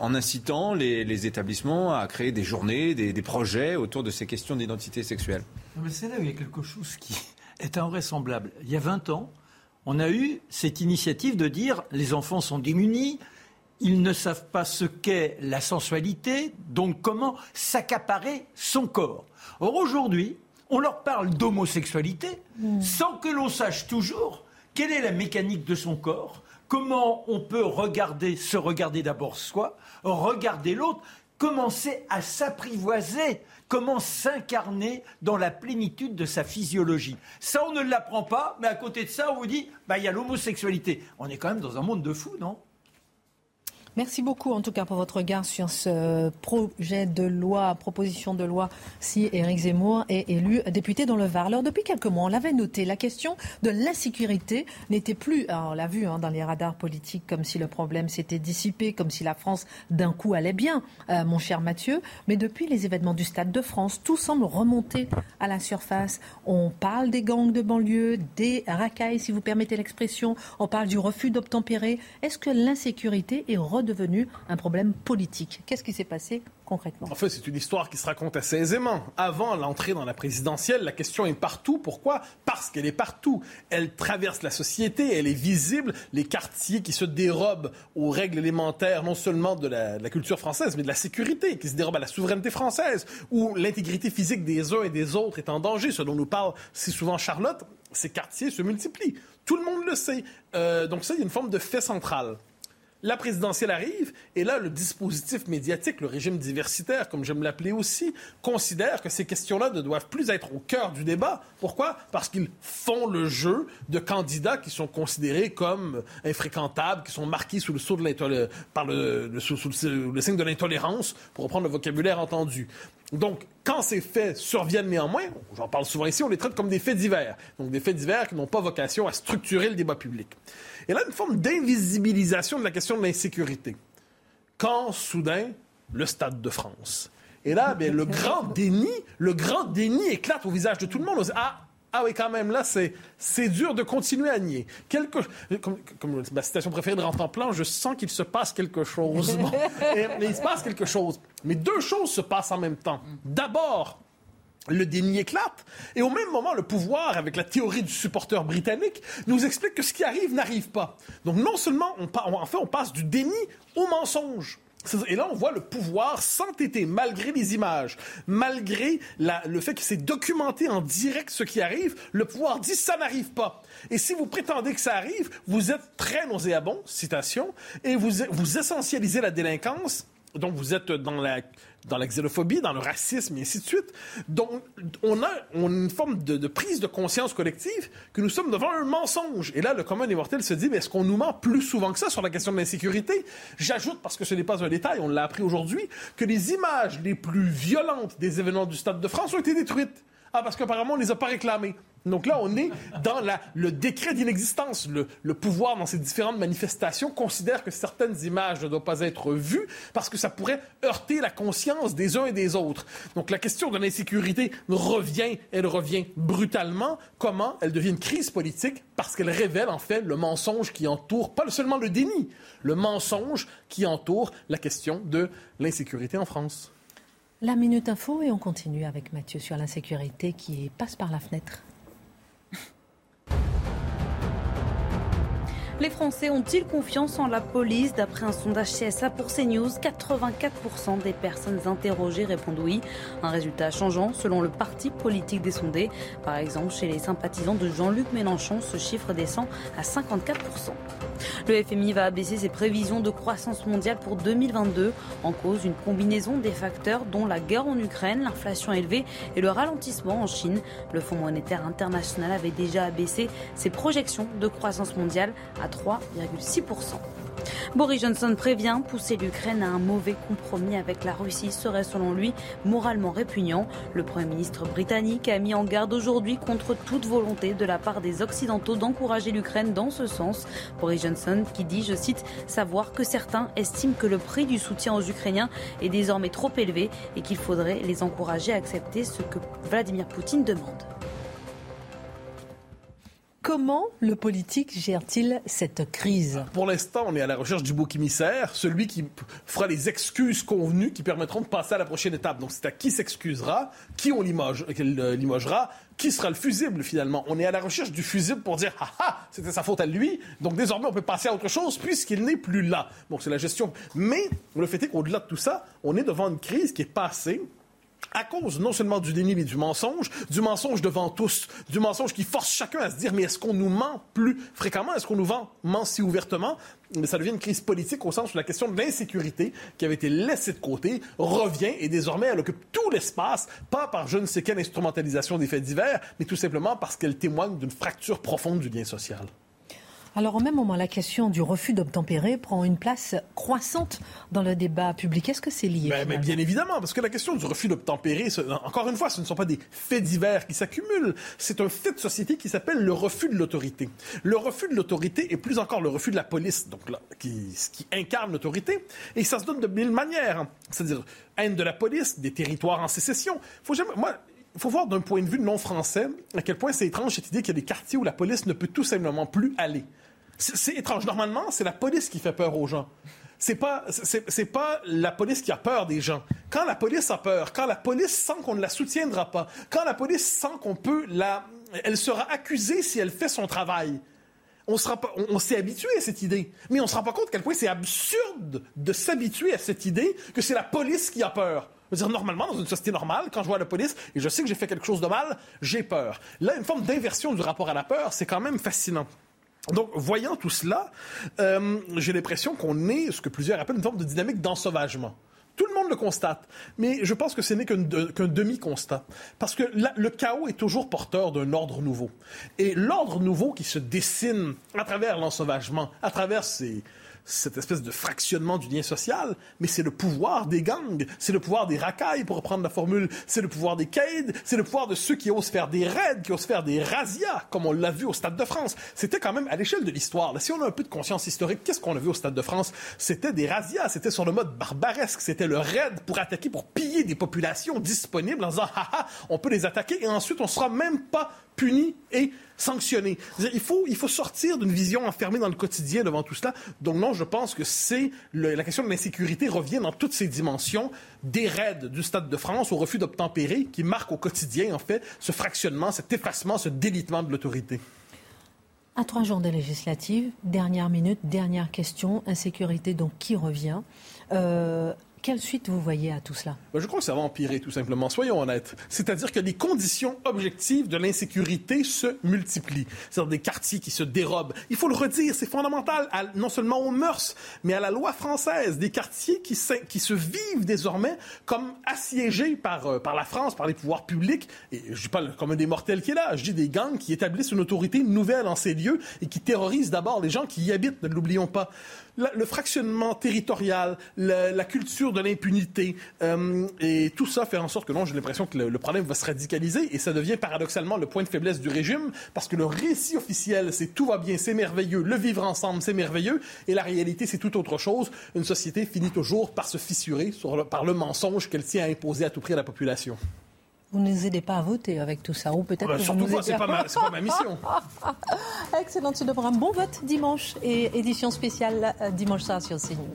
en incitant les, établissements à créer des journées, des, des projets autour de ces questions d'identité sexuelle. Mais c'est là où il y a quelque chose qui est invraisemblable. Il y a 20 ans, on a eu cette initiative de dire les enfants sont démunis, ils ne savent pas ce qu'est la sensualité, donc comment s'accaparer son corps. Or aujourd'hui, on leur parle d'homosexualité mmh. sans que l'on sache toujours quelle est la mécanique de son corps, comment on peut regarder, se regarder d'abord soi, regarder l'autre, commencer à s'apprivoiser, comment s'incarner dans la plénitude de sa physiologie. Ça, on ne l'apprend pas, mais à côté de ça, on vous dit, bah, il y a l'homosexualité. On est quand même dans un monde de fous, non? Merci beaucoup en tout cas pour votre regard sur ce projet de loi, proposition de loi si Éric Zemmour est élu député dans le Var. Alors depuis quelques mois, on l'avait noté, la question de l'insécurité n'était plus, on l'a vu hein, dans les radars politiques, comme si le problème s'était dissipé, comme si la France d'un coup allait bien, euh, mon cher Mathieu. Mais depuis les événements du Stade de France, tout semble remonter à la surface. On parle des gangs de banlieue, des racailles, si vous permettez l'expression. On parle du refus d'obtempérer. Est-ce que l'insécurité est devenu un problème politique. Qu'est-ce qui s'est passé concrètement En fait, c'est une histoire qui se raconte assez aisément. Avant l'entrée dans la présidentielle, la question est partout. Pourquoi? Parce qu'elle est partout. Elle traverse la société, elle est visible. Les quartiers qui se dérobent aux règles élémentaires, non seulement de la, de la culture française, mais de la sécurité, qui se dérobent à la souveraineté française, où l'intégrité physique des uns et des autres est en danger, ce dont nous parle si souvent Charlotte, ces quartiers se multiplient. Tout le monde le sait. Euh, donc ça, il y a une forme de fait central la présidentielle arrive, et là, le dispositif médiatique, le régime diversitaire, comme j'aime l'appeler aussi, considère que ces questions-là ne doivent plus être au cœur du débat. Pourquoi? Parce qu'ils font le jeu de candidats qui sont considérés comme infréquentables, qui sont marqués sous le sceau de par le, signe de l'intolérance, pour reprendre le vocabulaire entendu. Donc, quand ces faits surviennent néanmoins, j'en parle souvent ici, on les traite comme des faits divers. Donc, des faits divers qui n'ont pas vocation à structurer le débat public. Et là, une forme d'invisibilisation de la question de l'insécurité. Quand, soudain, le Stade de France. Et là, bien, le grand déni, le grand déni éclate au visage de tout le monde. On dit, ah, ah oui, quand même, là, c'est, c'est dur de continuer à nier. Quelque, comme, comme ma citation préférée de Plan, je sens qu'il se passe quelque chose. mais il se passe quelque chose. Mais deux choses se passent en même temps. D'abord, le déni éclate. Et au même moment, le pouvoir, avec la théorie du supporter britannique, nous explique que ce qui arrive n'arrive pas. Donc non seulement, on, en fait, on passe du déni au mensonge. Et là, on voit le pouvoir s'entêter, malgré les images, malgré le fait qu'il s'est documenté en direct ce qui arrive, le pouvoir dit ça n'arrive pas. Et si vous prétendez que ça arrive, vous êtes très nauséabond, citation, et vous, vous essentialisez la délinquance, donc vous êtes dans la dans la xénophobie, dans le racisme et ainsi de suite. Donc, on a, une forme de, prise de conscience collective que nous sommes devant un mensonge. Et là, le commun des mortels se dit, mais est-ce qu'on nous ment plus souvent que ça sur la question de l'insécurité? J'ajoute, parce que ce n'est pas un détail, on l'a appris aujourd'hui, que les images les plus violentes des événements du Stade de France ont été détruites. Ah, parce qu'apparemment, on ne les a pas réclamées. Donc là, on est dans le décret d'inexistence. Le, pouvoir, dans ces différentes manifestations, considère que certaines images ne doivent pas être vues parce que ça pourrait heurter la conscience des uns et des autres. Donc la question de l'insécurité revient, elle revient brutalement. Comment elle devient une crise politique? Parce qu'elle révèle en fait le mensonge qui entoure, pas seulement le déni, le mensonge qui entoure la question de l'insécurité en France. La Minute Info et on continue avec Mathieu sur l'insécurité qui passe par la fenêtre. Les Français ont-ils confiance en la police? D'après un sondage CSA pour CNews, 84% des personnes interrogées répondent oui. Un résultat changeant selon le parti politique des sondés. Par exemple, chez les sympathisants de Jean-Luc Mélenchon, ce chiffre descend à 54%. Le FMI va abaisser ses prévisions de croissance mondiale pour 2022 en cause une combinaison des facteurs dont la guerre en Ukraine, l'inflation élevée et le ralentissement en Chine. Le Fonds monétaire international avait déjà abaissé ses projections de croissance mondiale à 3,6%. Boris Johnson prévient, pousser l'Ukraine à un mauvais compromis avec la Russie serait selon lui moralement répugnant. Le Premier ministre britannique a mis en garde aujourd'hui contre toute volonté de la part des Occidentaux d'encourager l'Ukraine dans ce sens. Boris Johnson qui dit, je cite, savoir que certains estiment que le prix du soutien aux Ukrainiens est désormais trop élevé et qu'il faudrait les encourager à accepter ce que Vladimir Poutine demande. Comment le politique gère-t-il cette crise? Pour l'instant, on est à la recherche du bouc émissaire, celui qui fera les excuses convenues qui permettront de passer à la prochaine étape. Donc c'est à qui s'excusera, qui on euh, limogera, qui sera le fusible finalement. On est à la recherche du fusible pour dire ah ah, c'était sa faute à lui, donc désormais on peut passer à autre chose puisqu'il n'est plus là. Donc c'est la gestion. Mais le fait est qu'au-delà de tout ça, on est devant une crise qui est passée à cause non seulement du déni, mais du mensonge, du mensonge devant tous, du mensonge qui force chacun à se dire, mais est-ce qu'on nous ment plus fréquemment? Est-ce qu'on nous ment si ouvertement? Mais ça devient une crise politique au sens où la question de l'insécurité, qui avait été laissée de côté, revient et désormais elle occupe tout l'espace, pas par je ne sais quelle instrumentalisation des faits divers, mais tout simplement parce qu'elle témoigne d'une fracture profonde du lien social. Alors au même moment, la question du refus d'obtempérer prend une place croissante dans le débat public. Est-ce que c'est lié ben, mais Bien évidemment, parce que la question du refus d'obtempérer, encore une fois, ce ne sont pas des faits divers qui s'accumulent, c'est un fait de société qui s'appelle le refus de l'autorité. Le refus de l'autorité est plus encore le refus de la police, donc là, qui, qui incarne l'autorité, et ça se donne de mille manières, hein. c'est-à-dire haine de la police, des territoires en sécession. Faut jamais, moi, il faut voir d'un point de vue non français à quel point c'est étrange cette idée qu'il y a des quartiers où la police ne peut tout simplement plus aller. C'est étrange. Normalement, c'est la police qui fait peur aux gens. C'est pas, c'est pas la police qui a peur des gens. Quand la police a peur, quand la police sent qu'on ne la soutiendra pas, quand la police sent qu'on peut la, elle sera accusée si elle fait son travail. On, sera pas, on, s'est habitué à cette idée, mais on se rend pas compte à quel point c'est absurde de s'habituer à cette idée que c'est la police qui a peur. Dire, normalement, dans une société normale, quand je vois la police et je sais que j'ai fait quelque chose de mal, j'ai peur. Là, une forme d'inversion du rapport à la peur, c'est quand même fascinant. Donc, voyant tout cela, euh, j'ai l'impression qu'on est ce que plusieurs appellent une forme de dynamique d'ensauvagement. Tout le monde le constate, mais je pense que ce n'est qu'un demi-constat. Parce que le chaos est toujours porteur d'un ordre nouveau. Et l'ordre nouveau qui se dessine à travers l'ensauvagement, à travers ces, cette espèce de fractionnement du lien social, mais c'est le pouvoir des gangs, c'est le pouvoir des racailles, pour reprendre la formule, c'est le pouvoir des caïds, c'est le pouvoir de ceux qui osent faire des raids, qui osent faire des razzias, comme on l'a vu au Stade de France. C'était quand même à l'échelle de l'histoire. Si on a un peu de conscience historique, qu'est-ce qu'on a vu au Stade de France? C'était des razzias, c'était sur le mode barbaresque, c'était le raid pour attaquer, pour piller des populations disponibles en disant, haha, on peut les attaquer et ensuite on sera même pas puni et sanctionné. Il faut, il faut sortir d'une vision enfermée dans le quotidien devant tout cela. Donc non, je pense que c'est la question de l'insécurité revient dans toutes ses dimensions, des raids du Stade de France au refus d'obtempérer qui marque au quotidien, en fait, ce fractionnement, cet effacement, ce délitement de l'autorité. À trois jours des législatives, dernière minute, dernière question, insécurité, donc qui revient? Euh, quelle suite vous voyez à tout cela? Ben, Je crois que ça va empirer, tout simplement. Soyons honnêtes. C'est-à-dire que les conditions objectives de l'insécurité se multiplient. C'est-à-dire des quartiers qui se dérobent. Il faut le redire, c'est fondamental, non seulement aux mœurs, mais à la loi française. Des quartiers qui, se vivent désormais comme assiégés par, euh, par la France, par les pouvoirs publics. Et je dis pas comme un des mortels qui est là, je dis des gangs qui établissent une autorité nouvelle en ces lieux et qui terrorisent d'abord les gens qui y habitent, ne l'oublions pas le fractionnement territorial, la, culture de l'impunité, euh, et tout ça fait en sorte que non, j'ai l'impression que le, problème va se radicaliser et ça devient paradoxalement le point de faiblesse du régime parce que le récit officiel, c'est tout va bien, c'est merveilleux, le vivre ensemble, c'est merveilleux, et la réalité, c'est tout autre chose. Une société finit toujours par se fissurer par le mensonge qu'elle tient à imposer à tout prix à la population. Vous ne nous aidez pas à voter avec tout ça, ou peut-être bah, Surtout moi, c'est pas, ma, pas ma mission. Excellent, tu devras un bon vote dimanche et édition spéciale euh, dimanche soir sur CNews.